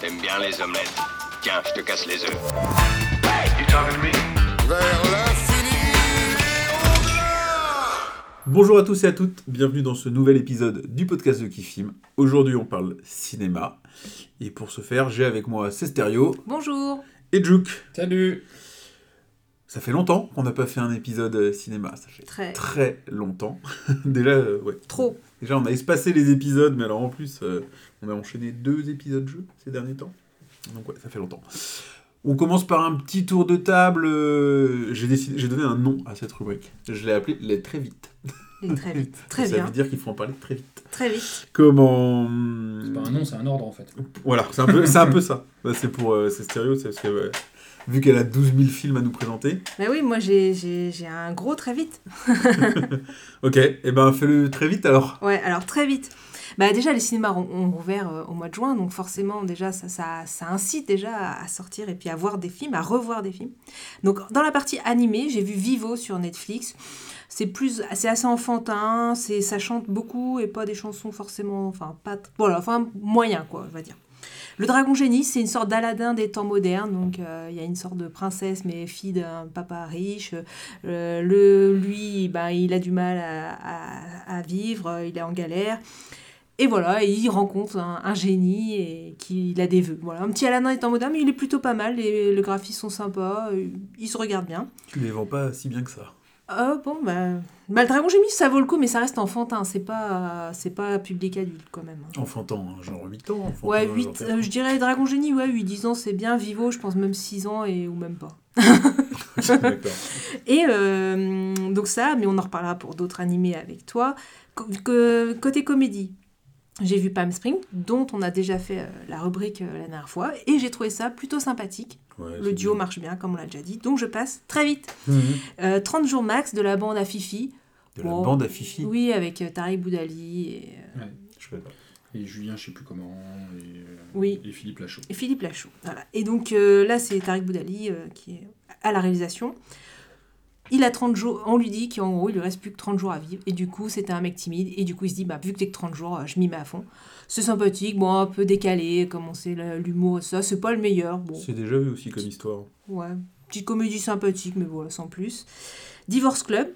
T'aimes bien les omelettes. Tiens, je te casse les œufs. Vers l'infini Bonjour à tous et à toutes, bienvenue dans ce nouvel épisode du podcast de Kifim. Aujourd'hui on parle cinéma, et pour ce faire j'ai avec moi Cesterio Bonjour et Juke. Salut Ça fait longtemps qu'on n'a pas fait un épisode euh, cinéma, ça fait Très. très longtemps. Déjà, euh, ouais. Trop. Déjà on a espacé les épisodes, mais alors en plus euh, on a enchaîné deux épisodes jeux ces derniers temps. Donc ouais, ça fait longtemps. On commence par un petit tour de table. euh, J'ai décidé, j'ai donné un nom à cette rubrique. Je l'ai appelé les très vite. Et très vite. Très ça bien. veut dire qu'il faut en parler très vite. Très vite. Comment C'est pas un nom, c'est un ordre en fait. Voilà, c'est un peu, c'est un peu ça. Bah, c'est pour euh, c'est stéréo, c'est parce que vu qu'elle a 12 000 films à nous présenter. Bah oui, moi j'ai- j'ai j'ai un gros très vite. Ok, et ben fais-le très vite alors. Ouais, alors très vite. Bah déjà les cinémas ont, ont rouvert euh, au mois de juin, donc forcément déjà ça, ça, ça incite déjà à, sortir et puis à voir des films, à revoir des films. Donc dans la partie animée, j'ai vu Vivo sur Netflix. C'est plus, c'est assez enfantin, c'est, ça chante beaucoup et pas des chansons forcément, enfin pas, voilà, enfin moyen quoi, on va dire. Le dragon génie, c'est une sorte d'Aladin des temps modernes. Donc, euh, il y a une sorte de princesse, mais fille d'un papa riche. Euh, le, lui, ben, il a du mal à, à- vivre, il est en galère. Et voilà, il rencontre un, génie et qui il a des vœux. Voilà, un petit Aladin des temps modernes, mais il est plutôt pas mal. Les, le graphismes sont sympas, euh, il se regarde bien. Tu les vends pas si bien que ça. Euh, bon, bah, bah, le dragon génie, ça vaut le coup, mais ça reste enfantin. C'est pas, c'est pas public adulte quand même. hein. Enfantant, hein, genre 8 ans. enfantin, Ouais, genre 8, faire- je dirais Dragon Génie, ouais, 8-10 ans, c'est bien. Vivo, je pense même 6 ans et, ou même pas. Et euh, donc ça, mais on en reparlera pour d'autres animés avec toi. Côté comédie, j'ai vu Palm Spring, dont on a déjà fait euh, la rubrique euh, la dernière fois, et j'ai trouvé ça plutôt sympathique. Ouais, Le duo bien. marche bien, comme on l'a déjà dit, donc je passe très vite. Euh, 30 jours max de la bande à Fifi. De la Bon. bande à Fifi. Oui, avec euh, Tariq Boudali et, euh, Je sais pas. Et Julien, je sais plus comment. Et, euh, Oui. et Philippe Lachaud. et Philippe Lachaud. Voilà. Et donc euh, là, c'est Tariq Boudali euh, qui est à la réalisation. Il a 30 jours, on lui dit qu'en gros, il lui reste plus que 30 jours à vivre. Et du coup, c'était un mec timide. Et du coup, il se dit, bah, vu que t'es que 30 jours, euh, je m'y mets à fond. C'est sympathique, bon, un peu décalé, comme on sait, l'humour et ça. C'est pas le meilleur. Bon, C'est déjà vu aussi comme histoire. ouais. Petite comédie sympathique, mais voilà, sans plus. Divorce Club,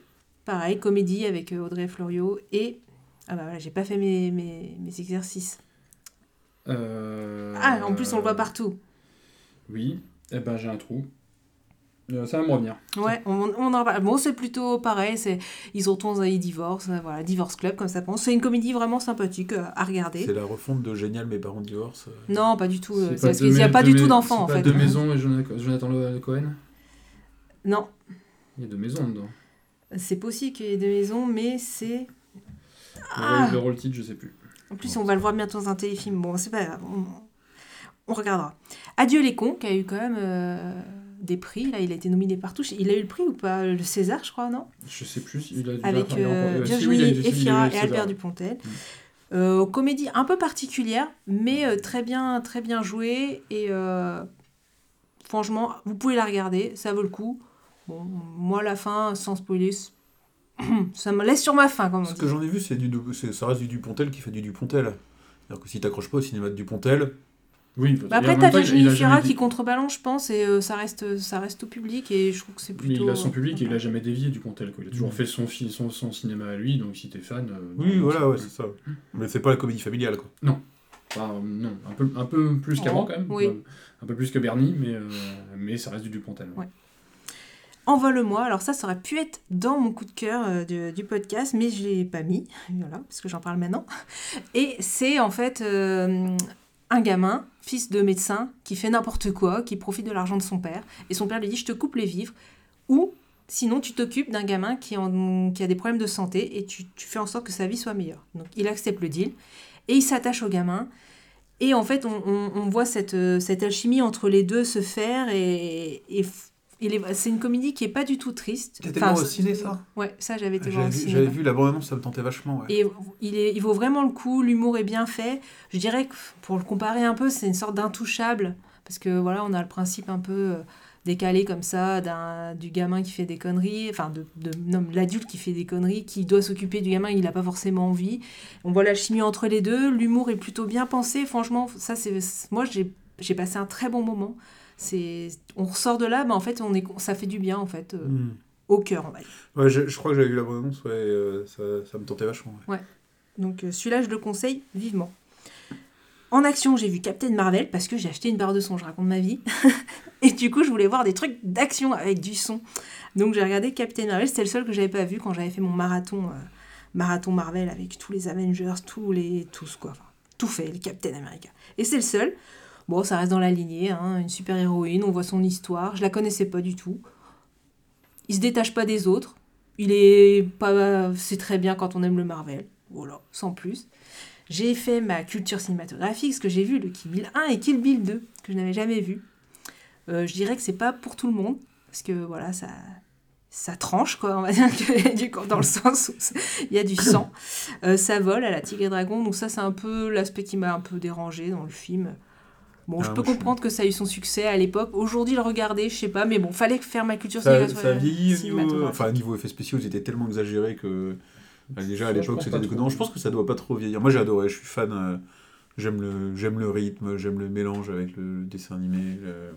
pareil, comédie avec euh, Audrey Florio. Et. Ah bah voilà, j'ai pas fait mes, mes, mes exercices. Euh, Ah, en plus, on le voit partout. Oui, eh ben j'ai un trou. Euh, ça va me revenir. Ouais, on, on en parle. Bon, c'est plutôt pareil, c'est ils retournent et ils divorcent, euh, voilà, Divorce Club comme ça pense. C'est une comédie vraiment sympathique euh, à regarder. C'est la refonte de Génial, mes parents divorcent. Non, pas du tout. C'est parce deux qu'il n'y a pas deux du tout d'enfants en fait. pas deux maisons et Jonathan Jonathan Le- Cohen? Non, Il y a deux maisons dedans. c'est possible qu'il y ait des maisons, mais c'est. Ah. Le, le rôle titre, je sais plus. En plus, on va le voir bientôt dans un téléfilm. Bon, c'est pas grave, on, on regardera. Adieu les cons, qui a eu quand même des prix. Là, il a été nominé partout. Il a eu le prix ou pas? Le César, je crois, non? Je sais plus. Il a dû avec il a- euh, euh, Virginie oui, il a- si, il a eu Efira et. Albert Dupontel. Mm. Euh, comédie un peu particulière, mais euh, très bien, très bien jouée et euh, franchement, vous pouvez la regarder, ça vaut le coup. Bon, moi la fin, sans spoiler, ça me laisse sur ma faim, comme on Ce que j'en ai vu, c'est du, ça reste du Dupontel qui fait du Dupontel. C'est-à-dire que si t'accroches pas au cinéma de Dupontel, Oui, Bah après, t'as Virginie qui contrebalance, je pense, et euh, ça reste, ça reste au public et je trouve que c'est Mais plutôt. il a son public et il a jamais dévié du Pontel. Quoi. Il a toujours Mm. fait son, fi- son, son cinéma à lui, donc si t'es fan. euh, oui, non, voilà, c'est- ouais, c'est ça. Mais c'est pas la comédie familiale, quoi. Enfin, non, un peu, un peu plus qu'avant Oh, quand même. oui. Euh, Un peu plus que Bernie, mais, euh, mais ça reste du Dupontel. Ouais. Envole-moi, alors ça, ça aurait pu être dans mon coup de cœur euh, du podcast, mais je l'ai pas mis, voilà, parce que j'en parle maintenant. Et c'est en fait euh, un gamin, fils de médecin, qui fait n'importe quoi, qui profite de l'argent de son père, et son père lui dit je te coupe les vivres, ou sinon tu t'occupes d'un gamin qui, a des problèmes de santé, et tu, fais en sorte que sa vie soit meilleure. Donc il accepte le deal, et il s'attache au gamin, et en fait on, voit cette, euh, cette alchimie entre les deux se faire, et, c'est une comédie qui est pas du tout triste. T'étais voir au ciné, ça? Ouais, ça j'avais été voir J'avais au vu, cinéma. j'avais vu la bande-annonce, ça me tentait vachement, ouais. Et il, est, il vaut vraiment le coup, l'humour est bien fait. Je dirais que pour le comparer un peu, c'est une sorte d'intouchable. Parce que voilà, on a le principe un peu euh, décalé comme ça du gamin qui fait des conneries, enfin de, l'adulte qui fait des conneries, qui doit s'occuper du gamin, il n'a pas forcément envie. On voit la chimie entre les deux, l'humour est plutôt bien pensé, franchement, ça c'est moi j'ai passé un très bon moment. C'est on ressort de là, mais en fait on est ça fait du bien en fait euh, Hmm. au cœur on va dire. Ouais, je, je crois que j'avais vu la bande-annonce, ouais, euh, ça, ça me tentait vachement. ouais. Donc euh, celui-là je le conseille vivement. En action, j'ai vu Captain Marvel parce que j'ai acheté une barre de son, je raconte ma vie. Et du coup, je voulais voir des trucs d'action avec du son. Donc j'ai regardé Captain Marvel, c'était le seul que j'avais pas vu quand j'avais fait mon marathon euh, marathon Marvel avec tous les Avengers, tous les tous quoi, Enfin, tout fait, le Captain America. Et c'est le seul. Bon, ça reste dans la lignée, hein, une super héroïne, on voit son histoire, je la connaissais pas du tout. Il se détache pas des autres. Il est pas c'est très bien quand on aime le Marvel. Voilà, sans plus. J'ai fait ma culture cinématographique, ce que j'ai vu le Kill Bill 1 et Kill Bill 2, que je n'avais jamais vu. Euh, je dirais que c'est pas pour tout le monde, parce que voilà, ça, ça tranche, quoi, on va dire, que, du coup, dans le sens où il y a du sang. Euh, ça vole à la Tigre et Dragon, donc ça, c'est un peu l'aspect qui m'a un peu dérangé dans le film. Bon, je Ah, peux je comprendre que ça a eu son succès à l'époque. Aujourd'hui, le regarder, je sais pas, mais bon, fallait faire ma culture Ça, ça vieillit, niveau, enfin niveau effets spéciaux, ils étaient tellement exagérés que bah, déjà à l'époque c'était déconnant. trop. Je pense que ça doit pas trop vieillir. Moi j'ai adoré, je suis fan. euh, j'aime le, j'aime le rythme, j'aime le mélange avec le dessin animé, le-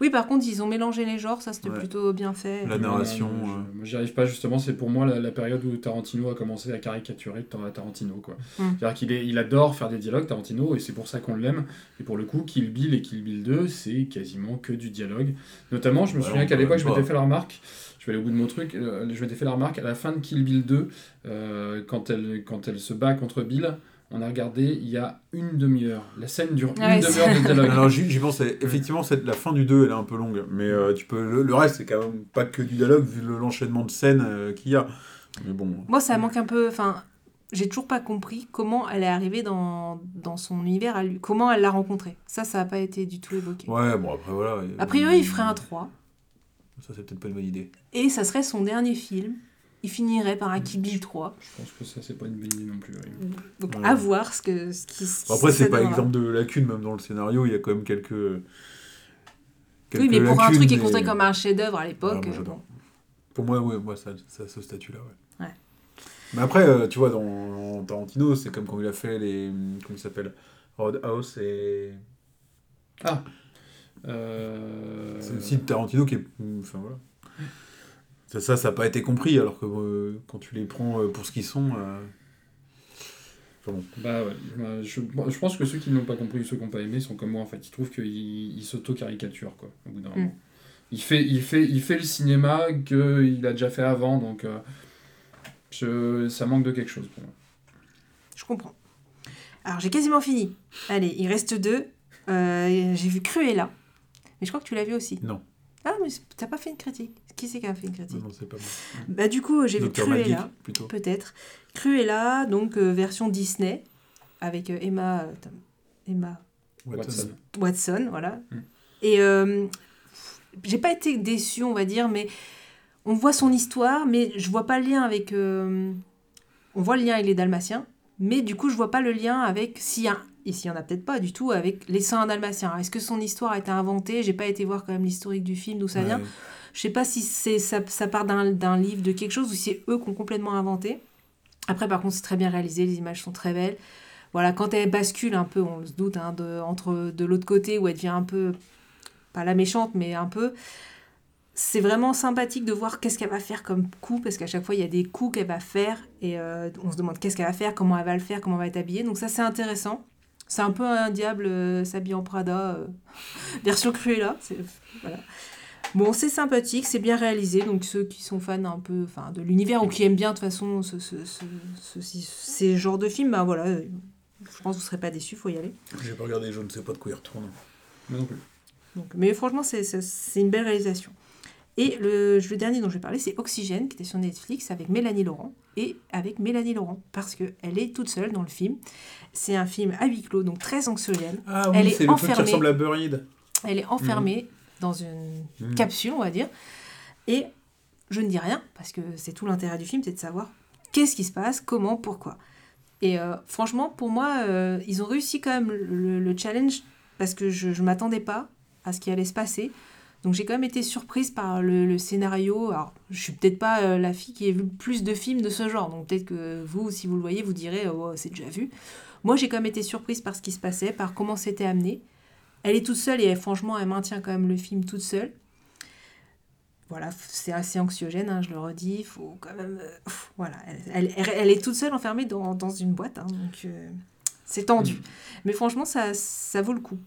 Oui, par contre, ils ont mélangé les genres, ça c'était Ouais. plutôt bien fait. La narration, euh. je- Moi, j'y arrive pas, justement. C'est pour moi la, la période où Tarantino a commencé à caricaturer Tar- Tarantino. quoi. Mm. C'est-à-dire qu'il est- il adore faire des dialogues, Tarantino, et c'est pour ça qu'on l'aime. Et pour le coup, Kill Bill et Kill Bill 2, c'est quasiment que du dialogue. Notamment, je me Ouais, souviens qu'à l'époque, je m'étais fait la remarque. Je vais aller au bout de mon truc. euh, je m'étais fait la remarque à la fin de Kill Bill 2, euh, quand, elle, quand elle se bat contre Bill. On a regardé il y a une demi-heure. La scène dure une Ouais, demi-heure de dialogue. Alors j'y pensais. Effectivement, cette- la fin du 2 elle est un peu longue, mais euh, tu peux le, le reste c'est quand même pas que du dialogue vu le- l'enchaînement de scènes euh, qu'il y a. Mais bon. Moi, ça manque un peu. Enfin, j'ai toujours pas compris comment elle est arrivée dans, dans son univers à lui. Comment elle l'a rencontré. Ça, ça n'a pas été du tout évoqué. Ouais, bon après voilà. A priori, il ferait un 3. Ça c'est peut-être pas une bonne idée. Et ça serait son dernier film. Il finirait par un Kill Bill 3. Je pense que ça, c'est pas une bonne idée non plus. oui. Donc, Ouais. à voir ce, que, ce qui Bon, après c'est pas donnera. exemple de lacune même dans le scénario, il y a quand même quelques. Oui, mais pour un truc qui est considéré comme un chef-d'œuvre à l'époque. Ouais, moi, euh, j'adore. bon. Pour moi, ouais, moi, ça, ça a ce statut-là, ouais. Ouais. Mais après, euh, tu vois, dans, Tarantino, c'est comme quand il a fait les. Comment il s'appelle Roadhouse et. Euh, C'est aussi Tarantino qui est. Enfin voilà. Ça, ça, ça n'a pas été compris, alors que euh, quand tu les prends euh, pour ce qu'ils sont. euh, Enfin bon. Bah ouais, bah, je, je pense que ceux qui n'ont pas compris, ceux qui n'ont pas aimé, sont comme moi en fait. Ils trouvent qu'il il s'auto-caricature quoi, au bout d'un moment. Il fait, il, fait, il fait le cinéma qu'il a déjà fait avant, donc euh, je, ça manque de quelque chose pour moi. Je comprends. Alors, j'ai quasiment fini. Allez, il reste deux. Euh, j'ai vu Cruella. Mais je crois que tu l'as vu aussi. Non. Ah, mais t'as pas fait une critique. Qui c'est qui a fait une critique Non, non, c'est pas moi. Bah, du coup, j'ai vu Cruella. Peut-être. Cruella, donc euh, version Disney, avec euh, Emma, euh, attends, Emma Watson. Watson, voilà. Mm. Et euh, j'ai pas été déçue, on va dire, mais on voit son histoire, mais je vois pas le lien avec. on voit le lien avec les Dalmatiens, mais du coup, je vois pas le lien avec. S'il y a, et s'il y en a peut-être pas du tout, avec les saints dalmatiens. Est-ce que son histoire a été inventée? J'ai pas été voir quand même l'historique du film, d'où ça vient. Je sais pas si c'est ça, ça part d'un d'un livre, de quelque chose, ou si c'est eux qui ont complètement inventé. Après, par contre, c'est très bien réalisé, les images sont très belles. Voilà, quand elle bascule un peu, on se doute, hein, de, entre de l'autre côté où elle devient un peu, pas la méchante, mais un peu, c'est vraiment sympathique de voir qu'est-ce qu'elle va faire comme coup, parce qu'à chaque fois, il y a des coups qu'elle va faire, et euh, on se demande qu'est-ce qu'elle va faire, comment elle va le faire, comment elle va être habillée. Donc ça, c'est intéressant. C'est un peu un diable euh, s'habille en Prada, euh, version Cruella. Voilà. Bon, c'est sympathique, c'est bien réalisé, donc ceux qui sont fans un peu enfin, de l'univers ou qui aiment bien de toute façon ce, ce- ce- ce- ces genres de films, bah voilà, euh, je pense que vous ne serez pas déçus, faut y aller. J'ai pas regardé, je ne sais pas de quoi il retourne. Moi non plus. Donc, mais franchement, c'est- c'est c'est une belle réalisation. Et le, le dernier dont je vais parler, c'est Oxygène, qui était sur Netflix avec Mélanie Laurent. Et avec Mélanie Laurent, parce qu'elle est toute seule dans le film. C'est un film à huis clos, donc très anxiogène. Ah Elle oui, est c'est le truc qui enfermée. ressemble à Buried. Elle est enfermée dans une Mhm. capsule, on va dire. Et je ne dis rien, parce que c'est tout l'intérêt du film, c'est de savoir qu'est-ce qui se passe, comment, pourquoi. Et euh, franchement, pour moi, euh, ils ont réussi quand même le, le challenge, parce que je ne m'attendais pas à ce qui allait se passer. Donc j'ai quand même été surprise par le, le scénario. Alors, je suis peut-être pas euh, la fille qui ait vu le plus de films de ce genre, donc peut-être que vous, si vous le voyez, vous direz oh, c'est déjà vu. Moi, j'ai quand même été surprise par ce qui se passait, par comment c'était amené. Elle est toute seule et elle, franchement, elle maintient quand même le film toute seule. Voilà, c'est assez anxiogène, hein, je le redis. Faut quand même. euh, pff, voilà, elle, elle- elle est toute seule enfermée dans, dans une boîte, hein, donc euh, c'est tendu. Mais franchement, ça, ça vaut le coup.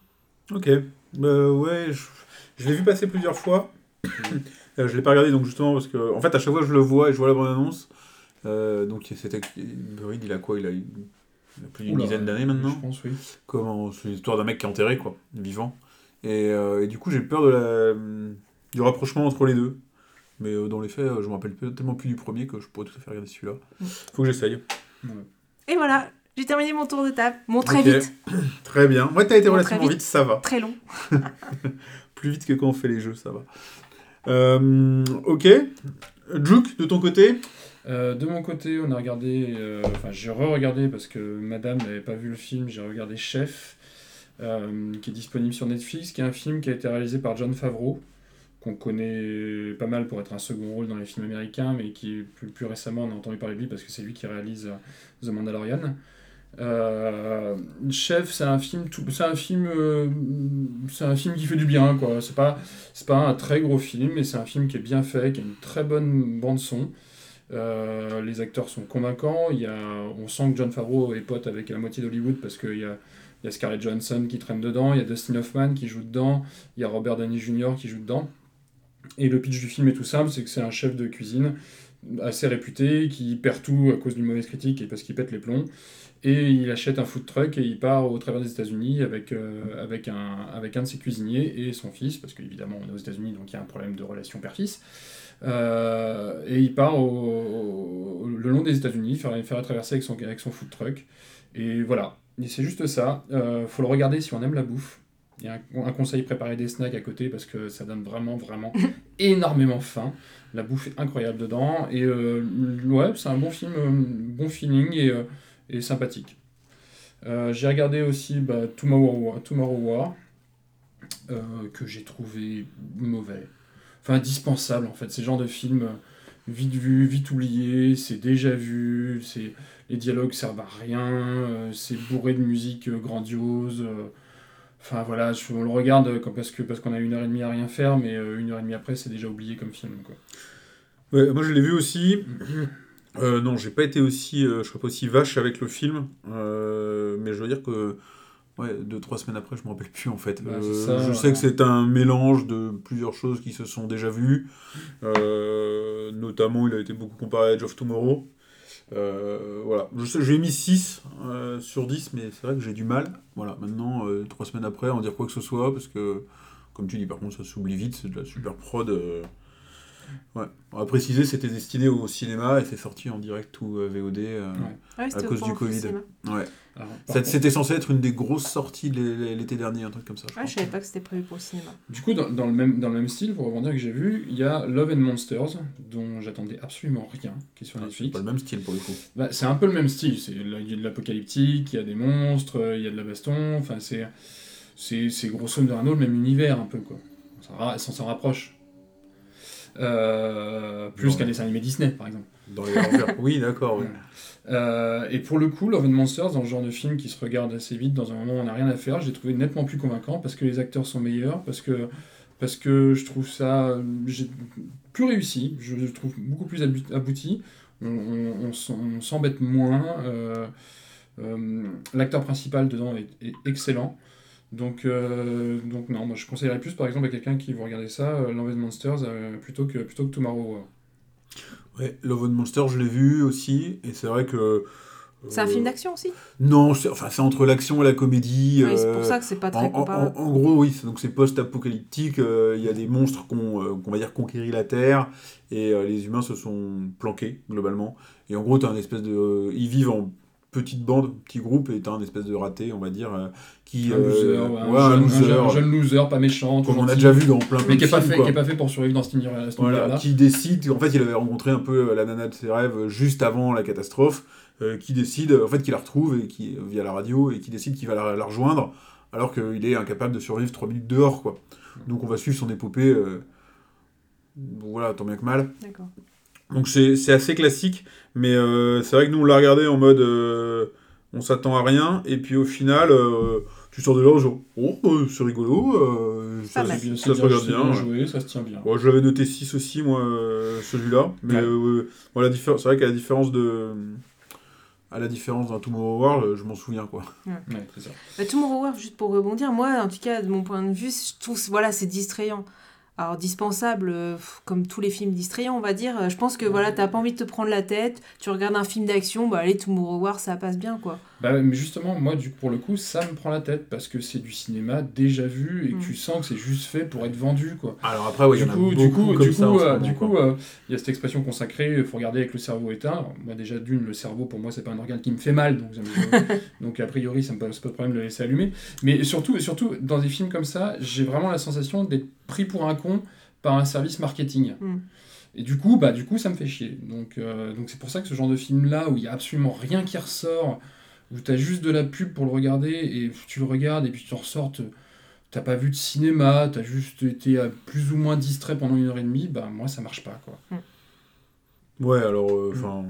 Ok. Euh, ouais, je, je l'ai vu passer plusieurs fois. Euh, je l'ai pas regardé donc justement parce que en fait à chaque fois je le vois et je vois la bande annonce. Euh, donc c'était Buried, il a quoi il a, il a plus d'une dizaine d'années maintenant. Je pense, oui. Comment c'est l'histoire d'un mec qui est enterré quoi, vivant. Et, euh, et du coup j'ai peur de la, du rapprochement entre les deux. Mais euh, dans les faits, je me rappelle tellement plus du premier que je pourrais tout à fait regarder celui-là. Mm. Faut que j'essaye. Et voilà, j'ai terminé mon tour de table. Mon très vite, Très bien. Moi t'as été relativement vite. vite, ça va. très long. Plus vite que quand on fait les jeux, ça va. Euh, ok. Juke, de ton côté Euh, de mon côté, on a regardé, euh, enfin j'ai re-regardé parce que Madame n'avait pas vu le film, j'ai regardé Chef, qui est disponible sur Netflix, qui est un film qui a été réalisé par John Favreau, qu'on connaît pas mal pour être un second rôle dans les films américains, mais qui plus, récemment on a entendu parler de lui parce que c'est lui qui réalise The Mandalorian. Euh, Chef, c'est un film, c'est un film, euh, c'est un film qui fait du bien quoi. C'est pas, c'est pas un très gros film, mais c'est un film qui est bien fait, qui a une très bonne bande son. Euh, les acteurs sont convaincants. On sent que John Favreau est pote avec la moitié d'Hollywood parce qu'il y a, il y a Scarlett Johansson qui traîne dedans, il y a Dustin Hoffman qui joue dedans, il y a Robert Downey Jr. qui joue dedans. Et le pitch du film est tout simple, c'est que c'est un chef de cuisine assez réputé qui perd tout à cause d'une mauvaise critique et parce qu'il pète les plombs. Et il achète un food truck et il part au travers des États-Unis avec, euh, avec, un, avec un de ses cuisiniers et son fils, parce qu'évidemment on est aux États-Unis donc il y a un problème de relation père-fils. Euh, et il part au, au- le long des États-Unis, faire, faire la traversée avec son, avec son food truck. Et voilà, Et c'est juste ça. Euh, faut le regarder si on aime la bouffe. Il y a un, un conseil préparer des snacks à côté parce que ça donne vraiment, vraiment énormément faim. La bouffe est incroyable dedans. Et euh, ouais, c'est un bon film, bon feeling et, et sympathique. Euh, j'ai regardé aussi bah, Tomorrow War, Tomorrow War euh, que j'ai trouvé mauvais. Enfin, indispensable en fait. C'est genre de film euh, vite vu, vite oublié, c'est déjà vu, c'est les dialogues servent à rien, euh, c'est bourré de musique euh, grandiose. euh, Enfin voilà, je- on le regarde comme- parce que parce qu'on a une heure et demie à rien faire, mais une heure et demie après, c'est déjà oublié comme film. Quoi. Ouais, moi je l'ai vu aussi. Euh, non, j'ai pas été aussi, euh, je serais pas aussi vache avec le film, euh, mais je veux dire que ouais, deux trois semaines après, je me rappelle plus en fait. Bah, ça, je sais que c'est un mélange de plusieurs choses qui se sont déjà vues. Notamment, il a été beaucoup comparé à Edge of Tomorrow. Voilà, j'ai mis 6 euh, sur 10, mais c'est vrai que j'ai du mal. Voilà, maintenant, trois semaines après, en dire quoi que ce soit, parce que, comme tu dis, par contre, ça s'oublie vite, c'est de la super prod. Ouais. On va préciser, c'était destiné au cinéma et c'est sorti en direct ou euh, VOD. euh, Ouais. Ah c'était cause au du Covid. Ouais. Contre- C'était censé être une des grosses sorties de l'é- l'été dernier, un truc comme ça. Je Ah, crois. je savais pas que c'était prévu pour le cinéma. Du coup, dans, dans le même, dans le même style, pour rebondir que j'ai vu, il y a Love and Monsters, dont j'attendais absolument rien, qui est sur Ouais, c'est Netflix. pas le même style pour le coup. Bah, c'est un peu le même style. C'est là, il y a de l'apocalyptique, il y a des monstres, euh, il y a de la baston. Enfin, c'est c'est c'est grosso modo le même univers un peu quoi. On s'en rapproche. Euh, plus qu'un dessin animé Disney par exemple. Dans les oui, d'accord. ouais. Euh, et pour le coup, Love and Monsters, dans le genre de film qui se regarde assez vite, dans un moment où on n'a rien à faire, j'ai trouvé nettement plus convaincant parce que les acteurs sont meilleurs, parce que, parce que je trouve ça plus réussi, je le trouve beaucoup plus abouti, on, on- on s'en- on s'embête moins, euh, euh, l'acteur principal dedans est, est excellent. Donc, euh, donc non, moi je conseillerais plus par exemple à quelqu'un qui veut regarder ça, euh, Love and Monsters, euh, plutôt, que, plutôt que Tomorrow War. Ouais, Love and Monster, je l'ai vu aussi, et c'est vrai que. euh, C'est un film d'action aussi? Non, c'est enfin, c'est entre l'action et la comédie. Oui, c'est euh, pour ça que c'est pas très En, en- comparable. en- en gros, oui, c'est- donc c'est post-apocalyptique. euh, Il y a des monstres qui ont, euh, qu'on va dire, conquéri la Terre et euh, les humains se sont planqués, globalement. Et en gros, tu un espèce de. euh, ils vivent en petite bande, petit groupe, et un espèce de raté, on va dire, euh, qui. Un euh, loser, ouais, ouais, un, un jeune, un loser, jeune- un jeune loser, pas méchant, comme on a déjà vu dans plein, plein mais de qui est pas films, fait, quoi. qui est pas fait pour survivre dans cet univers- cet Voilà, univers-là. qui décide, en fait, il avait rencontré un peu euh, la nana de ses rêves euh, juste avant la catastrophe, euh, qui décide, en fait, qui la retrouve et qui, via la radio et qui décide qu'il va la, la rejoindre alors qu'il est incapable de survivre 3 minutes dehors, quoi. Donc on va suivre son épopée, euh, voilà, tant bien que mal. D'accord. Donc c'est c'est assez classique, mais euh, c'est vrai que nous on l'a regardé en mode euh, on s'attend à rien, et puis au final, euh, tu sors de là genre oh euh, c'est rigolo, euh, ça, bien, se regarde bien. ouais. joué, ça se tient bien. Bon, je l'avais noté 6 aussi, moi, euh, celui-là, mais Ouais. euh, bon, c'est vrai qu'à la différence de. À la différence d'un Tomorrow War, je m'en souviens quoi. Ouais, ça. Bah, Tomorrow War, juste pour rebondir, moi, en tout cas, de mon point de vue, je trouve voilà, c'est distrayant. Alors, dispensable, euh, comme tous les films distrayants, on va dire. Euh, Je pense que voilà, t'as pas envie de te prendre la tête, tu regardes un film d'action, bah allez, Tomorrow War, ça passe bien, quoi. Bah, mais justement, moi, du, pour le coup, ça me prend la tête parce que c'est du cinéma déjà vu et que Mm. tu sens que c'est juste fait pour être vendu, quoi. Alors après, ouais, du, coup, du coup, du coup, euh, du coup, euh, il y a cette expression consacrée, il faut regarder avec le cerveau éteint. Alors, moi, déjà, d'une, le cerveau, pour moi, c'est pas un organe qui me fait mal, donc, donc a priori, ça me pose pas de problème de le laisser allumer. Mais surtout, surtout, dans des films comme ça, j'ai vraiment la sensation d'être pris pour un con par un service marketing. Mm. Et du coup, bah, du coup, ça me fait chier. Donc, euh, donc c'est pour ça que ce genre de film-là, où il y a absolument rien qui ressort, où tu as juste de la pub pour le regarder, et tu le regardes, et puis tu en ressors, te- t'as pas vu de cinéma, t'as juste été euh, plus ou moins distrait pendant une heure et demie, bah moi, ça marche pas, quoi. Ouais, alors, euh, enfin.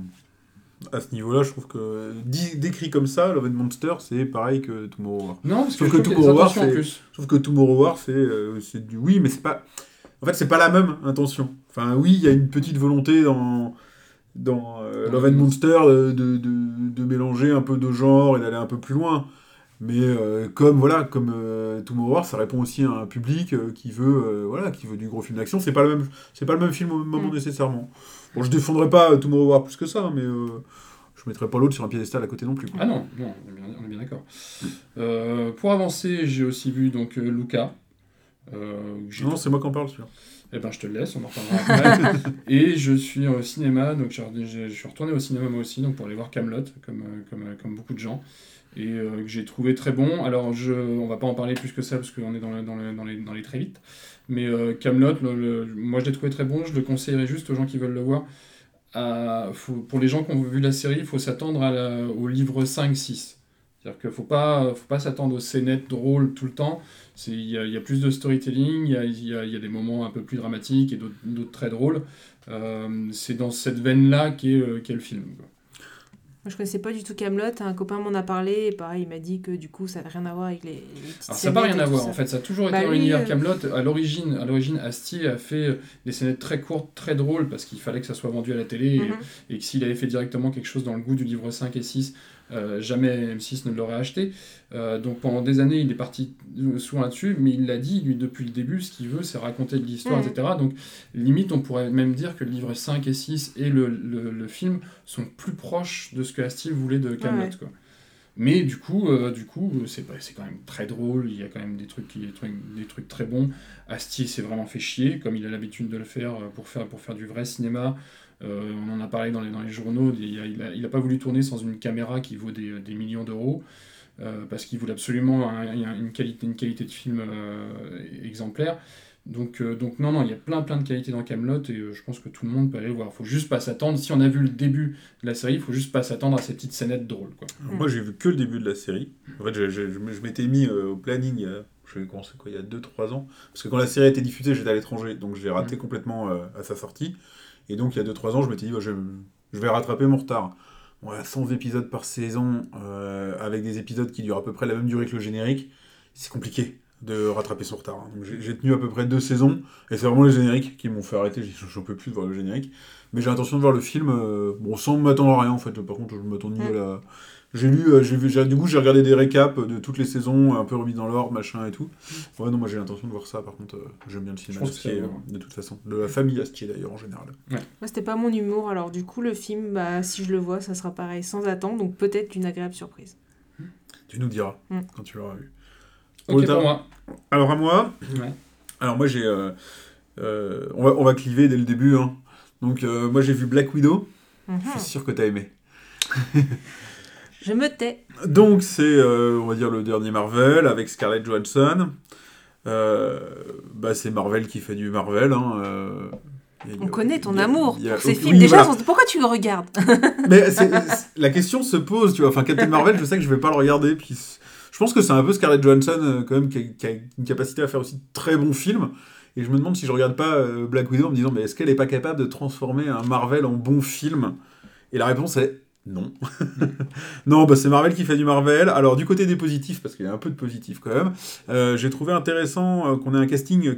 À ce niveau-là, je trouve que décrit comme ça, Love and Monster, c'est pareil que Tomorrow War. Non, parce que, je que trouve a des Tomorrow War. Sauf que Tomorrow War, c'est euh, c'est du oui, mais c'est pas. En fait, c'est pas la même intention. Enfin, oui, il y a une petite volonté dans dans euh, Love and Monster de, de, de- mélanger un peu de genre et d'aller un peu plus loin. Mais euh, comme voilà, comme euh, Tomorrow War, ça répond aussi à un public qui veut voilà, qui veut du gros film d'action. C'est pas le même, c'est pas le même film au même moment Mm. nécessairement. Bon, je défendrai pas euh, Tomorrow War plus que ça, mais euh, je mettrai pas l'autre sur un piédestal à côté non plus. quoi. Ah non, non, on est bien, d'accord. Euh, pour avancer, j'ai aussi vu donc euh, Luca. Euh, Non, c'est moi qui en parle, celui-là. Eh ben, je te le laisse, on en reparlera après. et je suis au cinéma, donc je, je- je suis retourné au cinéma moi aussi, donc pour aller voir Camelot, comme, comme, comme beaucoup de gens, et euh, que j'ai trouvé très bon. Alors, je, on va pas en parler plus que ça, parce qu'on est dans, le- dans, le- dans, les, dans les très vite. Mais euh, Camelot, moi je l'ai trouvé très bon, je le conseillerais juste aux gens qui veulent le voir. À- pour les gens qui ont vu la série, il faut s'attendre la- au livre 5-6. C'est-à-dire qu'il ne faut pas, faut pas s'attendre aux scénettes drôles tout le temps. Il y, y a plus de storytelling, il y a, y y a des moments un peu plus dramatiques et d'autres- très drôles. Euh, c'est dans cette veine-là qu'est qu'est le film. Moi, je connaissais pas du tout Camelot. Un copain m'en a parlé, et pareil, il m'a dit que du coup, ça avait rien à voir avec les, les petites Alors ça n'a pas rien à voir, ça. en fait, ça a toujours été Bah, dans lui, l'univers euh, Camelot. À l'origine, à l'origine, Astier a fait des scénettes très courtes, très drôles, parce qu'il fallait que ça soit vendu à la télé, et- Mhm. et, que s'il avait fait directement quelque chose dans le goût du livre 5 et 6, euh, jamais M6 ne l'aurait acheté. Euh, donc pendant des années, il est parti souvent là-dessus, mais il l'a dit, lui, depuis le début, ce qu'il veut, c'est raconter de l'histoire, Mhm. etc. Donc limite, on pourrait même dire que le livre 5 et 6 et le, le, le film sont plus proches de ce que Astier voulait de Camelot. Ouais. Mais du coup, euh, du coup, c'est pas- c'est quand même très drôle. Il y a quand même des trucs, des trucs, des trucs très bons. Astier s'est vraiment fait chier, comme il a l'habitude de le faire euh, pour faire pour faire du vrai cinéma. Euh, on en a parlé dans les, dans les journaux. Il a, il, a, il a pas voulu tourner sans une caméra qui vaut des, des millions d'euros. euh, parce qu'il voulait absolument un- un- une, qualité, une qualité de film euh, exemplaire. Donc, euh, donc non, non, il y a plein plein de qualités dans Camelot et euh, je pense que tout le monde peut aller le voir. Il faut juste pas s'attendre. Si on a vu le début de la série, il faut juste pas s'attendre à ces petites scénettes drôles. Quoi. Alors, Moi, j'ai vu que le début de la série. En fait, je, je- je m'étais mis euh, au planning, il y a, je vais commencer quoi, il y a 2-3 ans. Parce que quand la série a été diffusée, j'étais à l'étranger, donc je l'ai raté Mhm. complètement à sa sortie. Et donc, il y a 2-3 ans, je m'étais dit, je, vais rattraper mon retard. Voilà, 100 épisodes par saison, avec des épisodes qui durent à peu près la même durée que le générique, c'est compliqué de rattraper son retard. hein. J'ai- tenu à peu près deux saisons, et c'est vraiment les génériques qui m'ont fait arrêter. J'en peux plus de voir le générique. Mais j'ai l'intention de voir le film, euh, bon, sans m'attendre à rien en fait. Par contre, je m'attends ni à la. J'ai lu, euh, j'ai vu, du coup, j'ai regardé des récaps de toutes les saisons, un peu remis dans l'ordre, machin et tout. Ouais, non, moi j'ai l'intention de voir ça. Par contre, euh, j'aime bien le cinéma Je pense que Astier, ouais. de toute façon. De la famille Astier d'ailleurs en général. Moi, c'était pas mon humour, alors du coup, le film, bah, si je le vois, ça sera pareil, sans attendre, donc peut-être une agréable surprise. Tu nous diras Mm. quand tu l'auras vu. Ok pour moi. Alors à moi, Ouais. alors moi j'ai, euh, euh, on va on va cliver dès le début. hein. Donc euh, moi j'ai vu Black Widow. Mhm. Je suis sûr que t'as aimé. Je me tais. Donc c'est, euh, on va dire, le dernier Marvel avec Scarlett Johansson. Euh, bah, c'est Marvel qui fait du Marvel. hein, euh, a- On connaît ton a- amour a- pour ces oui, films. Déjà, voilà. pourquoi tu le regardes? Mais c'est- c'est- la question se pose, tu vois. Enfin, Captain Marvel, je sais que je vais pas le regarder. Puis Je pense que c'est un peu Scarlett Johansson, euh, quand même, qui a, une capacité à faire aussi de très bons films. Et je me demande si je regarde pas euh, Black Widow en me disant, mais est-ce qu'elle est pas capable de transformer un Marvel en bon film? Et la réponse est non. non, bah c'est Marvel qui fait du Marvel. Alors, du côté des positifs, parce qu'il y a un peu de positifs quand même, euh, j'ai trouvé intéressant qu'on ait un casting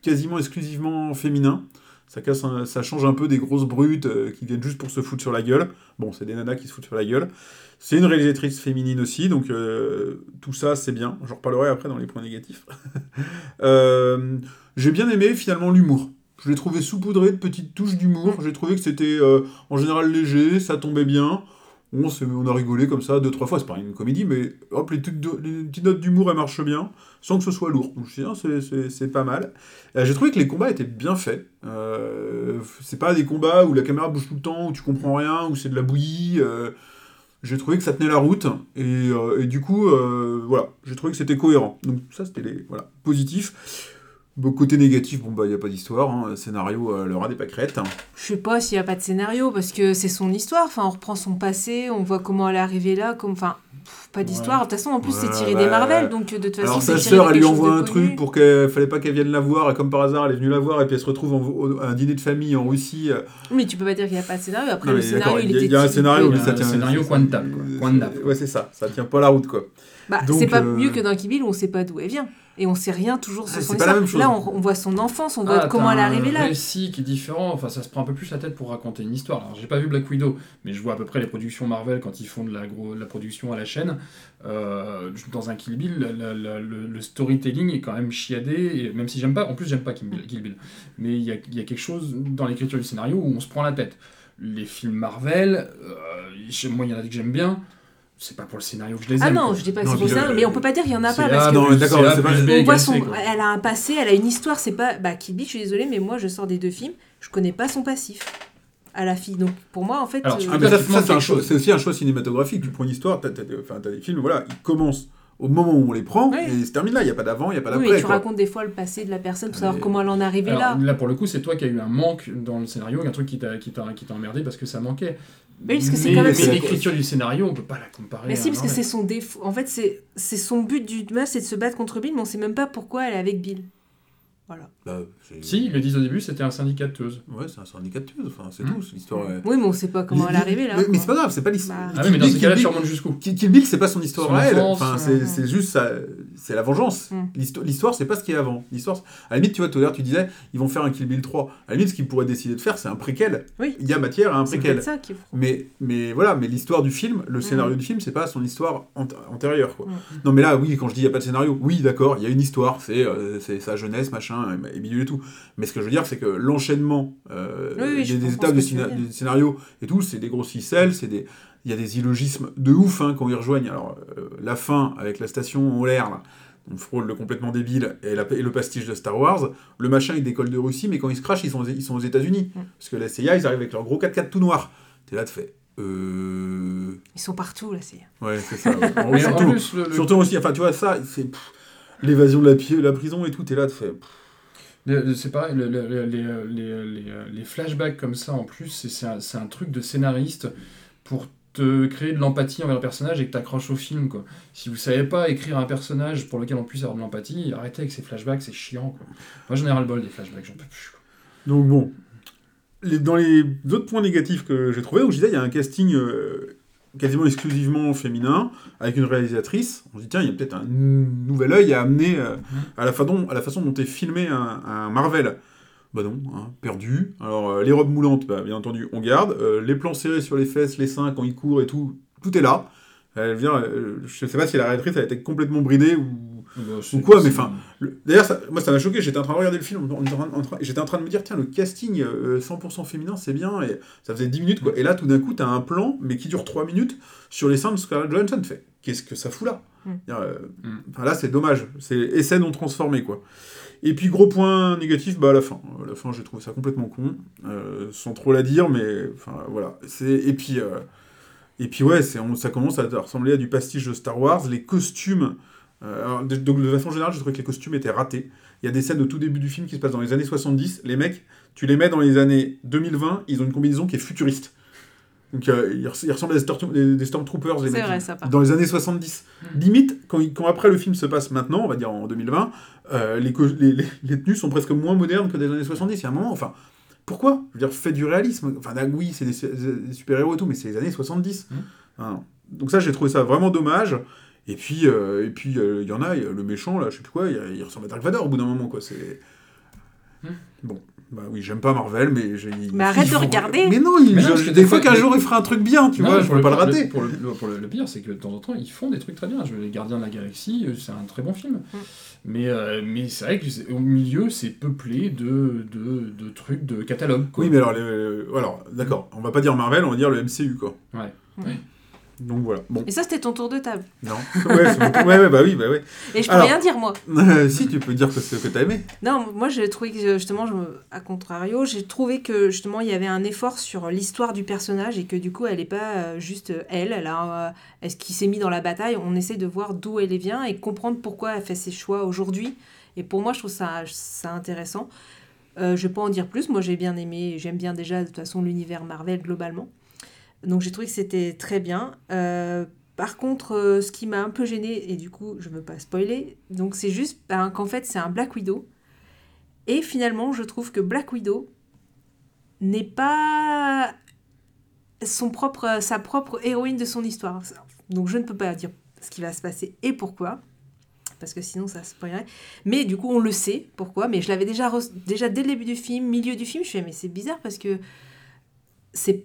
quasiment exclusivement féminin. Ça, casse un- ça change un peu des grosses brutes euh, qui viennent juste pour se foutre sur la gueule. Bon, c'est des nanas qui se foutent sur la gueule. C'est une réalisatrice féminine aussi, donc euh, tout ça c'est bien. J'en reparlerai après dans les points négatifs. Euh, j'ai bien aimé finalement l'humour. Je l'ai trouvé saupoudré de petites touches d'humour. J'ai trouvé que c'était en général léger, ça tombait bien. On, on a rigolé comme ça deux, trois fois. C'est pas une comédie, mais hop, les, petites notes d'humour elles marchent bien, sans que ce soit lourd. Donc je me ah, c'est- pas mal. J'ai trouvé que les combats étaient bien faits. Euh, c'est pas des combats où la caméra bouge tout le temps, où tu comprends rien, où c'est de la bouillie. euh, j'ai trouvé que ça tenait la route et, euh, du coup voilà j'ai trouvé que c'était cohérent donc ça c'était les voilà positif Bon, côté négatif bon bah il y a pas d'histoire hein. scénario euh, le rat des pâquerettes Je sais pas s'il n'y a pas de scénario, parce que c'est son histoire. Enfin, on reprend son passé, on voit comment elle est arrivée là. Comme... Enfin, pff, pas d'histoire. De toute façon, en plus, c'est Ouais, tiré bah, des Marvel. Donc, de toute façon, alors c'est sa tiré sœur elle lui envoie un connu. truc pour qu'elle fallait pas qu'elle vienne la voir et comme par hasard elle est venue la voir et puis elle se retrouve en- au- à un dîner de famille en Russie euh, Mais tu peux pas dire qu'il n'y a pas de scénario. Après, Non, le scénario, il il y a- était il y a un tiré- scénario Il mais ça un tient scénario ça- coin de table, quoi. Ouais c'est ça ça tient pas la route quoi Bah, c'est pas euh, mieux que dans Kill Bill où on sait pas d'où elle vient. Et on sait rien toujours sur Ah, son c'est pas la histoire. même chose. Là, on, on voit son enfance, on voit Ah, comment elle est arrivée un là. récit qui est différent, enfin ça se prend un peu plus la tête pour raconter une histoire. Alors j'ai pas vu Black Widow, mais je vois à peu près les productions Marvel quand ils font de la, gros, de la production à la chaîne. Euh, dans un Kill Bill, la- la- la- le, le storytelling est quand même chiadé, et même si j'aime pas, en plus j'aime pas Kill Bill, Kill Bill. mais il y a, y a quelque chose dans l'écriture du scénario où on se prend la tête. Les films Marvel, euh, moi il y en a des que j'aime bien, c'est pas pour le scénario que je les aime. Ah non, quoi. je dis pas que c'est pour ça, le- mais on peut pas dire qu'il y en a pas parce Ah que non, d'accord, c'est pas- on voit son, elle a un passé, elle a une histoire. C'est pas, bah Kill Bill, je suis désolée, mais moi je sors des deux films, je connais pas son passif à la fille. Donc pour moi, en fait, Alors, euh, Ah, mais ça, c'est un quelque choix- chose. c'est aussi un choix cinématographique. Tu prends une histoire, t'as, t'as- enfin, t'as des films, voilà, ils commencent au moment où on les prend Ouais. et se terminent là. Il n'y a pas d'avant, il n'y a pas oui, d'après. mais tu quoi. racontes des fois le passé de la personne pour savoir comment elle en est arrivée Alors, là. là, pour le coup, c'est toi qui as eu un manque dans le scénario, un truc qui t'a qui t'a qui t'a emmerdé parce que ça manquait. Oui, parce que c'est mais quand même- mais l'écriture du scénario, on peut pas la comparer. Mais si, parce que c'est son défaut. En fait, c'est c'est son but du match, c'est de se battre contre Bill, mais on sait même pas pourquoi elle est avec Bill. Voilà. Bah, c'est- Si, ils le disent au début, c'était un syndicat de tueuses. Ouais, c'est un syndicat de tueuse, enfin, c'est tout. c'est l'histoire. est- Oui, mais on sait pas comment elle est arrivée là. Mais, mais c'est pas grave, c'est pas l'histoire. Bah. Ah oui, mais dans Bill- cas-là, tu remontes jusqu'où? Kill Bill, c'est pas son histoire Son à elle. Enfin, c'est, c'est juste ça, c'est la vengeance. Mm. L'histo- L'histoire, c'est pas ce qui est avant. L'histoire, à la limite, tu vois, tout à l'heure, tu disais, ils vont faire un Kill Bill 3. À la limite, ce qu'ils pourraient décider de faire, c'est un préquel. Oui. Il y a matière à un C'est préquel. peut-être ça qu'il faut. Mais, mais voilà, mais l'histoire du film, le Mm. scénario du film, c'est pas son histoire ant- antérieure. Quoi. Mm. Non, mais là, oui, quand je dis il n'y a pas de scénario, oui, d'accord, il y a une histoire, c'est euh, c'est sa jeunesse, machin, et, et bidule et tout. Mais ce que je veux dire, c'est que l'enchaînement euh, Oui, oui, des, étapes de que tu veux scéna- dire. des scénarios et tout, c'est des grosses ficelles, c'est des. Il y a des illogismes de ouf hein, quand ils rejoignent. Alors, euh, la fin avec la station en l'air, là, on frôle le complètement débile, et, la- et le pastiche de Star Wars. Le machin, il décolle de Russie, mais quand ils se crachent, ils sont, aux- ils sont aux États-Unis. Mm. Parce que la CIA, ils arrivent avec leur gros 4x4 tout noir. T'es là, tu fais. Euh. Ils sont partout là, c'est. Ouais, c'est ça. En surtout, plus, le- le- surtout aussi, enfin, tu vois, ça, c'est. L'évasion de la, la prison et tout, t'es là, tu fais. pff, Le- le- C'est pareil, le- le- le- les, euh, les, euh, les, euh, les flashbacks comme ça, en plus, c'est- un, un truc de scénariste pour te créer de l'empathie envers le personnage et que t'accroches au film. Quoi. Si vous savez pas écrire un personnage pour lequel on puisse avoir de l'empathie, arrêtez avec ces flashbacks, c'est chiant. Quoi. Moi, j'en ai ras le bol des flashbacks, j'en peux plus. Donc bon, dans les autres points négatifs que j'ai trouvé, où je disais, il y a un casting quasiment exclusivement féminin, avec une réalisatrice. On se dit, tiens, il y a peut-être un nouvel œil à amener euh, à, la façon, à la façon dont est filmé un, un Marvel. Bah non, hein, perdu. Alors, euh, les robes moulantes, bah, bien entendu, on garde. Euh, les plans serrés sur les fesses, les seins, quand ils courent et tout, tout est là. Elle vient, je sais pas si la réalisatrice a été complètement bridée ou, Bah, ou c'est- quoi, mais enfin, le- D'ailleurs, ça- moi, ça m'a choqué. J'étais en train de regarder le film. en en train- J'étais en train de me dire, tiens, le casting euh, 100% féminin, c'est bien. Et ça faisait 10 minutes, quoi. Et là, tout d'un coup, t'as un plan, mais qui dure 3 minutes, sur les seins de Scarlett Johansson. Tu fais, qu'est-ce que ça fout là? Mm. Euh, Mm. enfin, Là, c'est dommage. C'est essai non transformé, quoi. Et puis, gros point négatif, bah, à la fin. À la fin, j'ai trouvé ça complètement con. euh, sans trop la dire, mais enfin, voilà. C'est- Et puis. euh, Et puis ouais, c'est, on- ça commence à ressembler à du pastiche de Star Wars. Les costumes, euh, alors, de, façon générale, je trouvais que les costumes étaient ratés. Il y a des scènes au tout début du film qui se passent dans les années 70. Les mecs, tu les mets dans les années 2020, ils ont une combinaison qui est futuriste. Donc euh, il, res- il ressemble à des, Storm- des- des Stormtroopers, les mecs, vrai, ça, dans les années 70. Mm. Limite, quand, après le film se passe maintenant, on va dire en 2020, euh, les, les, les- les tenues sont presque moins modernes que des années 70. Il y a un moment, enfin, pourquoi? Je veux dire, faites du réalisme. Enfin, là, oui, c'est des, su- des super-héros et tout, mais c'est les années 70. Mm. Enfin, donc ça, j'ai trouvé ça vraiment dommage. Et puis, euh, et puis, euh, il y en a, y a le méchant, là, je sais plus quoi, il, ressemble à Dark Vador au bout d'un moment, quoi. C'est... Hmm. Bon, bah oui, j'aime pas Marvel, mais j'ai... Mais arrête de regarder. Mais non, il, Mais non, je- parce que des fois qu'un jour il fera un truc bien, tu Non, vois, je peux pas le rater. Pour le, le- pour le- le pire, c'est que de temps en temps, ils font des trucs très bien. Je- Les Gardiens de la Galaxie, euh, c'est un très bon film. Mm. Mais, euh, mais c'est vrai qu'au milieu, c'est peuplé de, de, de trucs de catalogue. quoi. Oui, mais alors, les- alors d'accord, on va pas dire Marvel, on va dire le MCU, quoi. Ouais. Donc voilà, bon, Et ça, c'était ton tour de table. non. ouais, ouais, ouais, bah oui, bah ouais. Et je peux Alors- rien dire, moi. Euh, si, tu peux dire que c'est ce que t'as aimé. Non, moi j'ai trouvé que justement, je me- à contrario, j'ai trouvé que justement il y avait un effort sur l'histoire du personnage et que du coup elle n'est pas euh, juste euh, elle, elle a, euh, est-ce qui s'est mis dans la bataille, on essaie de voir d'où elle vient et comprendre pourquoi elle fait ses choix aujourd'hui. Et pour moi, je trouve ça, ça intéressant. Euh, je vais pas en dire plus, moi j'ai bien aimé, j'aime bien déjà de toute façon l'univers Marvel globalement. Donc j'ai trouvé que c'était très bien. Euh, par contre, euh, ce qui m'a un peu gêné et du coup je ne veux pas spoiler, donc c'est juste ben, qu'en fait c'est un Black Widow. Et finalement, je trouve que Black Widow n'est pas sa propre héroïne de son histoire. Donc je ne peux pas dire ce qui va se passer et pourquoi, parce que sinon ça spoilerait. Mais du coup, on le sait pourquoi, mais je l'avais déjà, déjà dès le début du film, milieu du film, je fais mais c'est bizarre parce que c'est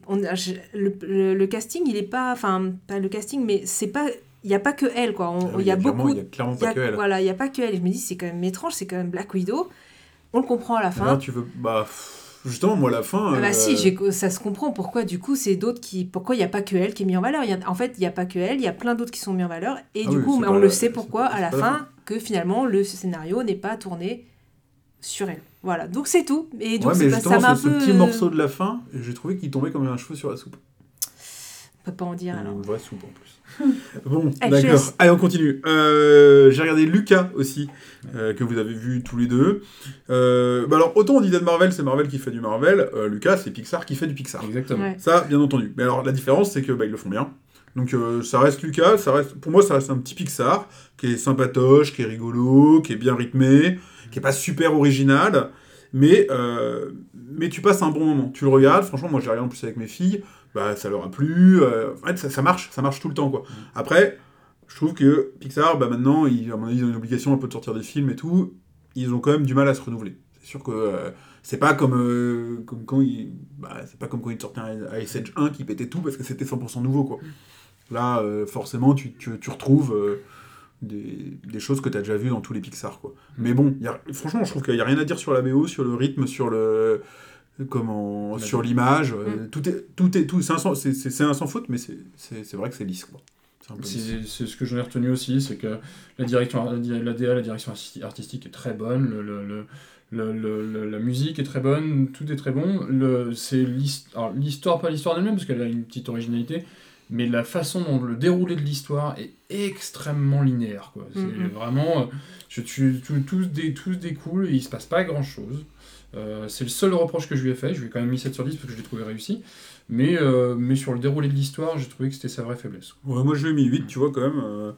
le, le- le casting, il est pas, enfin pas le casting, mais c'est pas, il y a pas que elle quoi. Ah oui, il y a beaucoup, Il y a clairement y a- pas que elle. Voilà, il n'y a pas que elle. Et je me dis, c'est quand même étrange, c'est quand même Black Widow. On le comprend à la fin. Alors, tu veux. Bah, justement, moi, la fin. Ah bah euh, si, ça se comprend pourquoi du coup c'est d'autres qui... Pourquoi il n'y a pas que elle qui est mise en valeur y a, En fait, il n'y a pas que elle, il y a plein d'autres qui sont mis en valeur. Et Ah du oui, coup, on la- le sait pourquoi à la la fin que finalement le scénario n'est pas tourné sur elle. Voilà, donc c'est tout. Et donc Ouais, c'est mais pas- justement, ça m'a un ce, ce peu... petit morceau de la fin, j'ai trouvé qu'il tombait comme un cheveu sur la soupe. On peut pas en dire alors. Une vraie soupe en plus. bon, d'accord. Allez, on continue. Euh, j'ai regardé Lucas aussi, euh, que vous avez vu tous les deux. Euh, bah alors, autant on disait de Marvel, c'est Marvel qui fait du Marvel. euh, Lucas, c'est Pixar qui fait du Pixar. Exactement. Ouais. Ça, bien entendu. Mais alors, la différence, c'est que bah, ils le font bien. Donc, euh, ça reste Lucas, ça reste, pour moi, ça reste un petit Pixar qui est sympatoche, qui est rigolo, qui est bien rythmé, qui est pas super original, mais, euh, mais tu passes un bon moment. Tu le regardes, franchement, moi, j'ai regardé en plus avec mes filles, bah, ça leur a plu. euh, en fait, ça, ça marche, ça marche tout le temps, quoi. Après, je trouve que Pixar, bah, maintenant, ils, à mon avis, ils ont une obligation un peu de sortir des films et tout. Ils ont quand même du mal à se renouveler. C'est sûr que euh, c'est pas comme, comme quand ils, bah, c'est pas comme quand ils sortaient un Ice Age 1 qui pétait tout parce que c'était 100% nouveau, quoi. Là, euh, forcément, tu, tu, tu retrouves des, des choses que tu as déjà vues dans tous les Pixar, quoi. Mais bon, y a, franchement, je trouve qu'il n'y a rien à dire sur la BO, sur le rythme, sur le comment La sur l'image euh, tout est tout est tout c'est un sans, c'est, c'est- c'est un sans faute mais c'est, c'est, c'est vrai que c'est lisse quoi. C'est ce que j'en ai retenu aussi, c'est que la direction, la, DA, la direction arti- artistique est très bonne, le, le- le- le- le- le- la musique est très bonne, tout est très bon. Le- C'est l'histoire, pas l'histoire d'elle-même, parce qu'elle a une petite originalité, mais la façon dont le déroulé de l'histoire est extrêmement linéaire. Quoi. C'est Mhm. vraiment, euh, je tue tout, tous des, tous découlent et il se passe pas grand-chose. Euh, c'est le seul reproche que je lui ai fait, je lui ai quand même mis 7 sur 10 parce que je l'ai trouvé réussi. Mais, euh, mais sur le déroulé de l'histoire, j'ai trouvé que c'était sa vraie faiblesse. Ouais, moi je lui ai mis 8 tu vois quand même euh,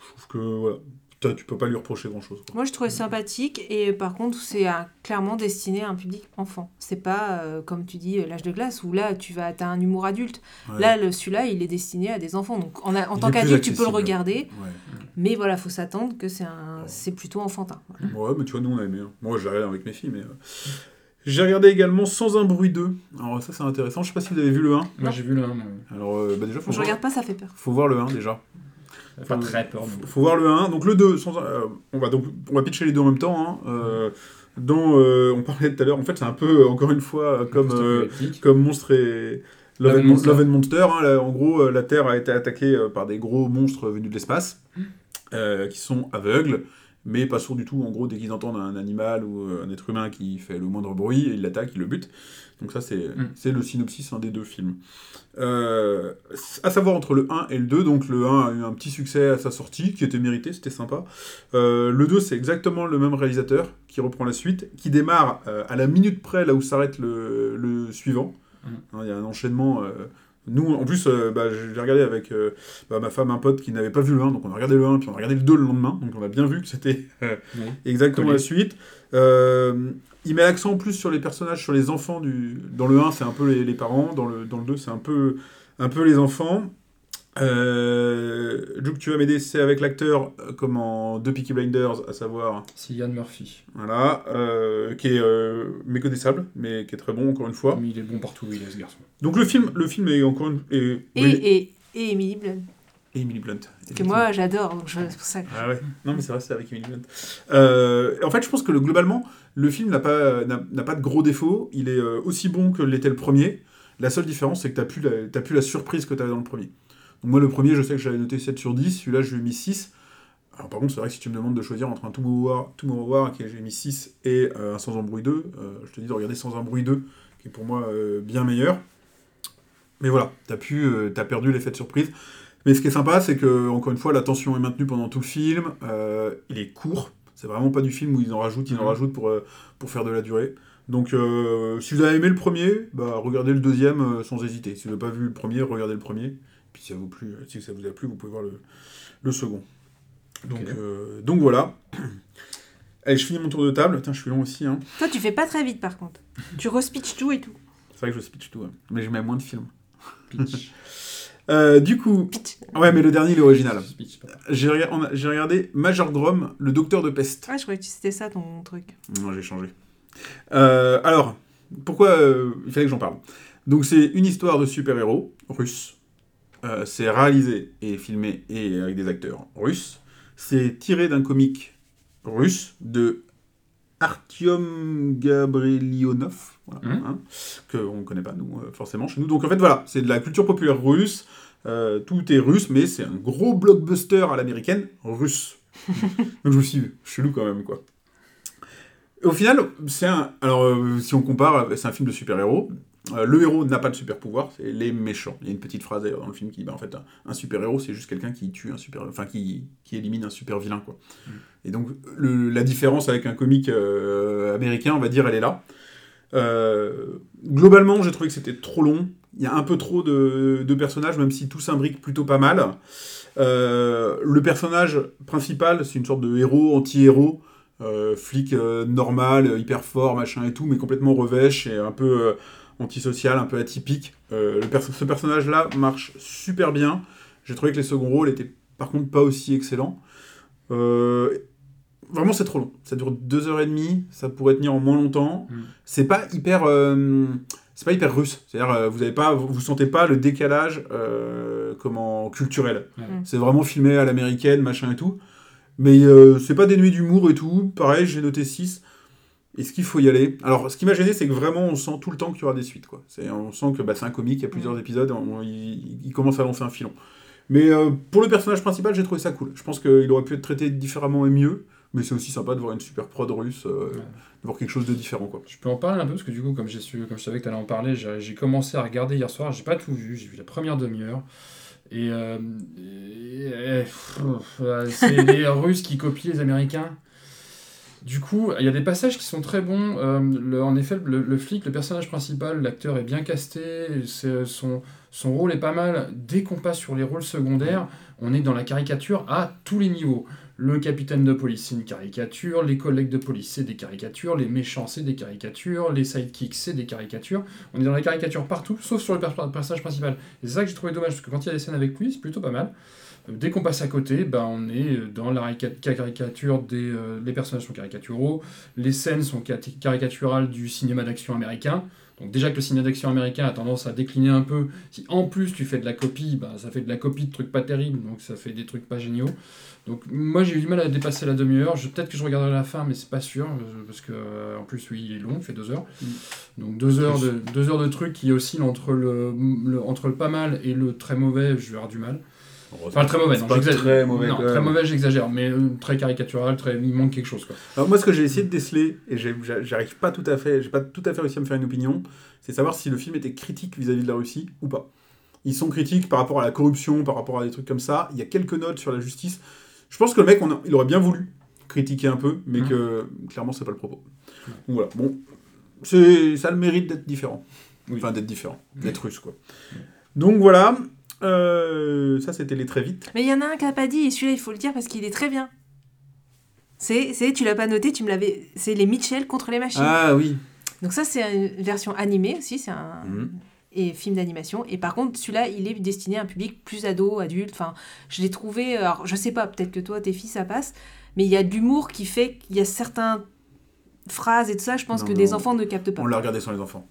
je trouve que voilà tu peux pas lui reprocher grand chose Moi, je trouvais sympathique et par contre, c'est clairement destiné à un public enfant. C'est pas, euh, comme tu dis, euh, l'âge de glace où là, tu vas, as un humour adulte. Là, celui-là, il est destiné à des enfants. Donc, en, a- en tant qu'adulte, tu peux le regarder. ouais. Mais voilà, faut s'attendre que c'est un, c'est plutôt enfantin. Voilà. Ouais, mais tu vois, nous on a aimé. hein. Moi, j'ai regardé avec mes filles, mais. euh, J'ai regardé également Sans un bruit 2. Alors, ça, c'est intéressant. Je sais pas si vous avez vu le 1. Moi j'ai vu le 1, moi. Alors, euh, bah, déjà, faut Je voir... regarde pas, ça fait peur. faut voir le 1 déjà. Pas Faut- très peur. Faut, faut voir le 1. Donc, le 2, sans... euh, on, va donc, on va pitcher les deux en même temps. hein. Euh, dans, euh, on parlait tout à l'heure, en fait, c'est un peu, euh, encore une fois, comme, comme Monstre et. Love, and and Mon- Monster. Love and Monster. hein. Là, en gros, la Terre a été attaquée par des gros monstres venus de l'espace, euh, qui sont aveugles, mais pas sourds du tout. En gros, dès qu'ils entendent un animal ou euh, un être humain qui fait le moindre bruit, ils l'attaquent, ils le butent. Donc ça, c'est Mm. le synopsis hein, des deux films. Euh, à savoir entre le 1 et le 2, donc le 1 a eu un petit succès à sa sortie, qui était mérité, c'était sympa. Euh, le 2, c'est exactement le même réalisateur qui reprend la suite, qui démarre euh, à la minute près là où s'arrête le, le suivant. Mm. Hein, Il y a un enchaînement Nous, en plus, euh, bah, j'ai regardé avec euh, bah, ma femme, un pote qui n'avait pas vu le 1, donc on a regardé le 1, puis on a regardé le 2 le lendemain, donc on a bien vu que c'était euh, Oui. exactement Collé. la suite. Euh, il met l'accent en plus sur les personnages, sur les enfants. Du... Dans le 1, c'est un peu les, les parents, dans le, dans le 2, c'est un peu, un peu les enfants. Euh, Luke, tu vas m'aider, c'est avec l'acteur euh, comme en deux Peaky Blinders, à savoir C'est Ian Murphy. voilà, euh, qui est euh, méconnaissable, mais qui est très bon encore une fois. Mais il est bon partout où il est, ce garçon. Donc le film, le film est encore une est, Et, oui, et, et Emily Blunt, et Emily Blunt. que moi j'adore, donc je- c'est pour ça que... Ah ouais. Non mais c'est vrai, c'est avec Emily Blunt. Euh, en fait, je pense que le, globalement, le film n'a pas n'a n'a pas de gros défauts. Il est aussi bon que l'était le premier. La seule différence, c'est que t'as plus la plus la surprise que t'avais dans le premier. Donc moi, le premier, je sais que j'avais noté 7 sur 10. Celui-là, je lui ai mis 6. Alors par contre, c'est vrai que si tu me demandes de choisir entre un Tomorrow War, Tomorrow War qui j'ai mis 6 et euh, un Sans bruit 2, euh, je te dis de regarder Sans un bruit 2, qui est pour moi euh, bien meilleur. Mais voilà, t'as pu, t'as perdu l'effet de surprise. Mais ce qui est sympa, c'est que encore une fois, la tension est maintenue pendant tout le film. il est court. C'est vraiment pas du film où ils en rajoutent, ils en Mhm. rajoutent pour, pour faire de la durée. Donc, si vous avez aimé le premier, bah, regardez le deuxième sans hésiter. Si vous n'avez pas vu le premier, regardez le premier. Puis si ça vous, plu, si ça vous a plu, vous pouvez voir le, le second. Donc, euh, donc voilà. Allez, je finis mon tour de table. Tiens, je suis long aussi. Hein. Toi tu fais pas très vite par contre. Tu respitches tout et tout. C'est vrai que je speech tout, hein. mais je mets moins de films. Pitch. Euh, du coup, Pitch. ouais, mais le dernier, il est original. J'ai rega- regardé Major Grom, le docteur de peste. Ouais, je croyais que c'était ça ton truc. Non, j'ai changé. Euh, alors, pourquoi euh, il fallait que j'en parle Donc, c'est une histoire de super-héros russe. Euh, c'est réalisé et filmé et avec des acteurs russes. C'est tiré d'un comique russe de Artyom Gabrelionov, voilà, Mhm. hein, que on ne connaît pas, nous, euh, forcément, chez nous. Donc, en fait, voilà, c'est de la culture populaire russe. Euh, tout est russe, mais c'est un gros blockbuster à l'américaine russe. Donc, je me suis chelou quand même, quoi. Au final, c'est un. Alors, euh, si on compare, c'est un film de super-héros. Euh, le héros n'a pas de super-pouvoir, c'est les méchants. Il y a une petite phrase d'ailleurs dans le film qui dit bah, en fait, un, un super-héros, c'est juste quelqu'un qui tue un super. Enfin, qui, qui élimine un super-vilain, quoi. Et donc, le- la différence avec un comique euh, américain, on va dire, elle est là. Euh, globalement, j'ai trouvé que c'était trop long. Il y a un peu trop de, de personnages, même si tout s'imbrique plutôt pas mal. Le personnage principal, c'est une sorte de héros, anti-héros, flic normal, hyper fort, machin et tout, mais complètement revêche et un peu antisocial, un peu atypique. Euh, le perso- ce personnage-là marche super bien. J'ai trouvé que les seconds rôles étaient par contre pas aussi excellents. Euh, vraiment, c'est trop long. Ça dure deux heures et demie, ça pourrait tenir en moins longtemps. Mm. C'est pas hyper. euh, c'est pas hyper russe. C'est-à-dire, euh, vous avez pas, vous, sentez pas le décalage euh, comment culturel. Mm. C'est vraiment filmé à l'américaine, machin et tout. Mais euh, c'est pas dénué d'humour et tout. Pareil, j'ai noté 6. Est-ce qu'il faut y aller? Alors, ce qui m'a gêné, c'est que vraiment, on sent tout le temps qu'il y aura des suites. Quoi. On sent que bah, c'est un comique, il y a plusieurs épisodes, on- il, il commence à lancer un filon. Mais euh, pour le personnage principal, j'ai trouvé ça cool. Je pense qu'il aurait pu être traité différemment et mieux. Mais c'est aussi sympa de voir une super prod russe, euh, de voir quelque chose de différent. Quoi. Je peux en parler un peu parce que du coup, comme, j'ai su, comme je savais que tu allais en parler, j'ai commencé à regarder hier soir. J'ai pas tout vu, j'ai vu la première demi-heure. Et, euh, et- et- pff, euh, c'est les Russes qui copient les Américains. Du coup, il y a des passages qui sont très bons. Euh, en effet, le, flic, le personnage principal, l'acteur est bien casté. c'est- son, rôle est pas mal. Dès qu'on passe sur les rôles secondaires, on est dans la caricature à tous les niveaux. Le capitaine de police, c'est une caricature. Les collègues de police, c'est des caricatures. Les méchants, c'est des caricatures. Les sidekicks, c'est des caricatures. On est dans la caricature partout, sauf sur le per- personnage principal. C'est ça que j'ai trouvé dommage, parce que quand il y a des scènes avec lui, c'est plutôt pas mal. Dès qu'on passe à côté, ben, on est dans la rica- caricature des. euh, les personnages sont caricaturaux, les scènes sont caricaturales du cinéma d'action américain. Donc déjà que le cinéma d'action américain a tendance à décliner un peu, si en plus tu fais de la copie, ben, ça fait de la copie de trucs pas terribles, donc ça fait des trucs pas géniaux. Donc moi j'ai eu du mal à dépasser la demi-heure, peut-être que je regarderai la fin, mais c'est pas sûr, euh, parce que euh, en plus oui il est long, il fait deux heures. Mm. Donc deux heures, de, deux heures de trucs qui oscillent entre le, le- entre le pas mal et le très mauvais, je vais avoir du mal. Enfin, très mauvais, C'est non, pas j'exagère. très mauvais, Non, très mauvais, j'exagère, mais euh, très caricatural, très... il manque quelque chose. Quoi. Alors moi, ce que j'ai essayé de déceler, et j'arrive pas tout à fait, j'ai pas tout à fait réussi à me faire une opinion, c'est savoir si le film était critique vis-à-vis de la Russie ou pas. Ils sont critiques par rapport à la corruption, par rapport à des trucs comme ça. Il y a quelques notes sur la justice. Je pense que le mec, on a- il aurait bien voulu critiquer un peu, mais Mhm. que clairement, c'est pas le propos. Donc voilà. Bon, ça a le mérite d'être différent. Oui. Enfin, d'être différent, d'être russe quoi. Donc voilà, euh, ça c'était les très vite. Mais il y en a un qui n'a pas dit, et celui-là, il faut le dire parce qu'il est très bien. C'est, c'est, tu l'as pas noté, tu me l'avais. C'est les Mitchell contre les machines. Ah oui. Donc ça, c'est une version animée aussi, c'est un Mhm. et film d'animation. Et par contre, celui-là, il est destiné à un public plus ado, adulte. Enfin, je l'ai trouvé. Alors, je sais pas, peut-être que toi, tes filles, ça passe, mais il y a de l'humour qui fait qu'il y a certaines phrases et tout ça. Je pense Non, que non, des enfants ne captent pas. On l'a regardé sans les enfants.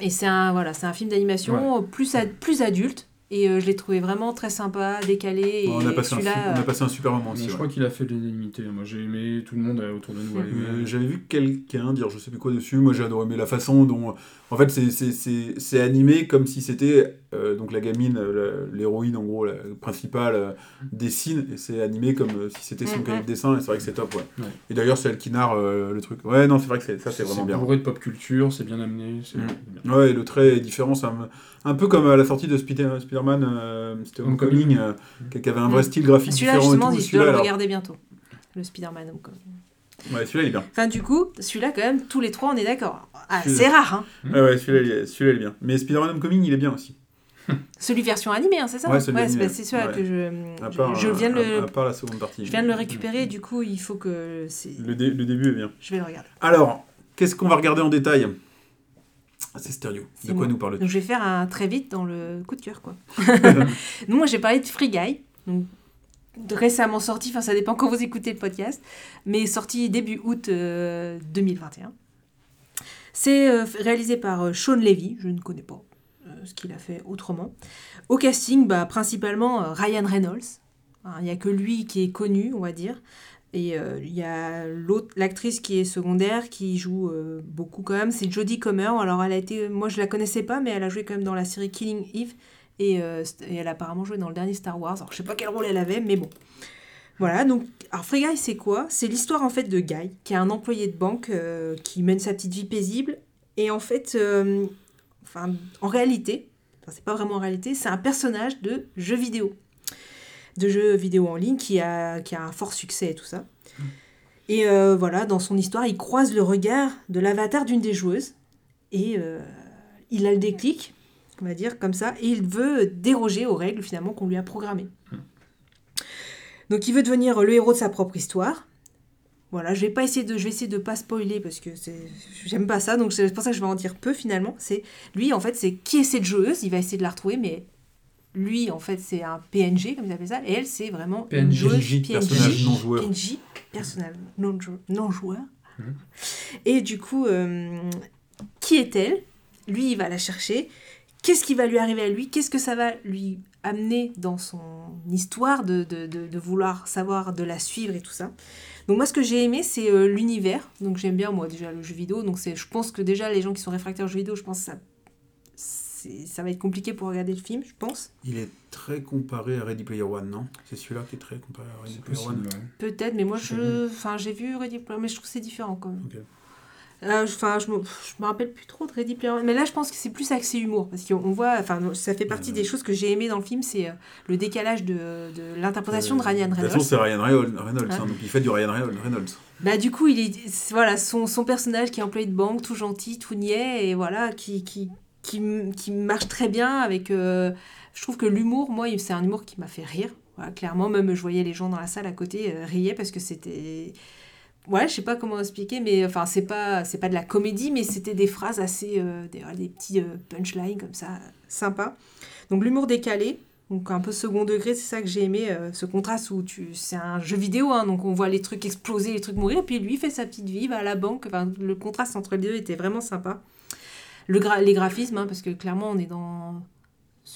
Et c'est un voilà, c'est un film d'animation plus ad- plus adulte. Et euh, je l'ai trouvé vraiment très sympa, décalé. Et on, a passé un, on a euh, passé un super moment Mais aussi. je ouais. crois qu'il a fait de l'unanimité. Moi, j'ai aimé, tout le monde autour de nous. Euh, J'avais vu quelqu'un dire je sais plus quoi dessus, moi j'ai adoré, mais la façon dont. En fait, c'est- c'est- c'est c'est animé comme si c'était. euh, donc la gamine, euh, l'héroïne en gros, la principale, euh, dessine, et c'est animé comme euh, si c'était son Mhm. cahier de dessin, et c'est vrai que c'est top, ouais. Ouais. Et d'ailleurs, c'est elle qui narre euh, le truc. Ouais, non, c'est vrai que c'est- ça c'est C'est vraiment bien. bourré de pop culture, c'est bien amené. c'est Mm. bien. Ouais, et le trait est différent, ça me- un peu comme à la sortie de Spider- Spider-Man, euh, c'était Homecoming, euh, qui qui avait un vrai style graphique Celui-là, différent et justement, tout. je dois Celui-là, le alors- regarder bientôt. Le Spider-Man. Homecoming. Ouais, celui-là il est bien. Enfin, du coup, celui-là, quand même, tous les trois, on est d'accord. Ah, c'est rare, hein. Ouais, ouais, celui-là il, est- celui-là, il est bien. Mais Spider-Man Homecoming, il est bien aussi. Celui version animée, hein, c'est ça Ouais, celui c'est animé, bah, c'est celui-là ouais. que je, À je- part, je viens de à- le, à part la seconde partie. je viens de le récupérer. Du coup, il faut que c'est, Le, dé- le début est bien. je vais le regarder. Alors, qu'est-ce qu'on va regarder en détail? Ah, C'est stéréo. C'est De quoi nous parles Donc, je vais faire un très vite dans le coup de cœur, quoi. Donc, moi, j'ai parlé de Free Guy. Donc, récemment sorti, enfin, ça dépend quand vous écoutez le podcast, mais sorti début août euh, 2021. C'est euh, réalisé par euh, Sean Levy, je ne connais pas euh, ce qu'il a fait autrement. Au casting, bah, principalement euh, Ryan Reynolds. Hein, Il n'y a que lui qui est connu, on va dire. Et euh, il y a l'actrice qui est secondaire, qui joue euh, beaucoup quand même, c'est Jodie Comer. Alors elle a été, moi je la connaissais pas, mais elle a joué quand même dans la série Killing Eve. Et, euh, et elle a apparemment joué dans le dernier Star Wars. Alors je sais pas quel rôle elle avait, mais bon. Voilà, donc, alors Free Guy, c'est quoi? C'est l'histoire en fait de Guy, qui est un employé de banque euh, qui mène sa petite vie paisible. Et en fait, euh, enfin, en réalité, enfin, c'est pas vraiment en réalité, c'est un personnage de jeu vidéo. De jeu vidéo en ligne qui a, qui a un fort succès et tout ça. Et euh, voilà, dans son histoire, il croise le regard de l'avatar d'une des joueuses. Et il a le déclic, on va dire comme ça, et il veut déroger aux règles finalement qu'on lui a programmées. Donc il veut devenir le héros de sa propre histoire. Voilà, je vais pas essayer de, je vais essayer de pas spoiler parce que j'aime pas ça, donc c'est pour ça que je vais en dire peu finalement. C'est lui en fait, c'est qui est cette joueuse, il va essayer de la retrouver, mais lui en fait c'est un PNG comme ils appellent ça, et elle c'est vraiment une PNJ, joueuse personnage non joueur. Personnage non, jou- non joueur. Mhm. Et du coup, euh, qui est-elle? Lui, il va la chercher. Qu'est-ce qui va lui arriver à lui? Qu'est-ce que ça va lui amener dans son histoire de, de, de, de vouloir savoir, de la suivre et tout ça? Donc moi, ce que j'ai aimé, c'est euh, l'univers. Donc j'aime bien, moi, déjà, le jeu vidéo. Donc c'est, je pense que déjà, les gens qui sont réfractaires au jeu vidéo, je pense que ça, ça va être compliqué pour regarder le film, je pense. Il est très comparé à Ready Player One, non? C'est celui-là qui est très comparé à Ready Player One. possible, ouais. Peut-être, mais moi, Je enfin, j'ai vu Ready Player, mais je trouve que c'est différent quand même. Ok. Euh, je- Enfin, je me, je me rappelle plus trop de Ready Player One. Mais là, je pense que c'est plus axé humour. Parce qu'on on voit, enfin, ça fait partie des choses que j'ai aimées dans le film, c'est euh, le décalage de, de l'interprétation de Ryan De toute façon, Reynolds. c'est Ryan Reynolds, Reynolds, Ouais. hein, donc il fait du Ryan Reynolds. Bah, du coup, il est, voilà, son, son personnage qui est employé de banque, tout gentil, tout niais, et voilà, qui, qui, qui, qui marche très bien avec. euh, je trouve que l'humour, moi, c'est un humour qui m'a fait rire. Voilà, clairement, même je voyais les gens dans la salle à côté euh, riaient parce que c'était. Ouais, je sais pas comment expliquer, mais enfin, c'est pas, c'est pas de la comédie, mais c'était des phrases assez. euh, des, des petits euh, punchlines comme ça, sympa. Donc, l'humour décalé. Donc un peu second degré, c'est ça que j'ai aimé, euh, ce contraste où tu, c'est un jeu vidéo, hein, donc on voit les trucs exploser, les trucs mourir, et puis lui fait sa petite vie, va à la banque. Enfin, le contraste entre les deux était vraiment sympa. Le gra- les graphismes, hein, parce que clairement on est dans,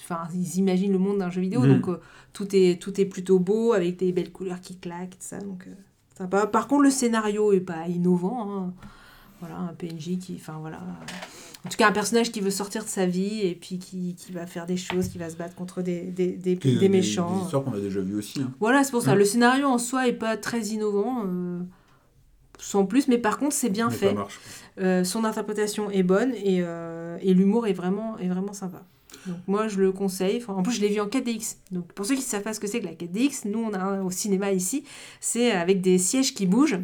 enfin ils imaginent le monde d'un jeu vidéo, Mhm. donc euh, tout est tout est plutôt beau avec des belles couleurs qui claquent, tout ça, donc sympa. Par contre le scénario est pas innovant. hein. Voilà, un PNJ qui, enfin voilà. En tout cas, un personnage qui veut sortir de sa vie et puis qui, qui va faire des choses, qui va se battre contre des, des, des, Des, des méchants. Des histoires qu'on a déjà vues aussi. hein. Voilà, c'est pour ça. Le scénario en soi est pas très innovant, euh, sans plus, mais par contre c'est bien mais fait. Euh, son interprétation est bonne et, euh, et l'humour est vraiment, est vraiment sympa. Donc moi je le conseille. En plus je l'ai vu en 4DX. Donc pour ceux qui ne savent pas ce que c'est que la 4DX, nous on a un au cinéma ici, c'est avec des sièges qui bougent,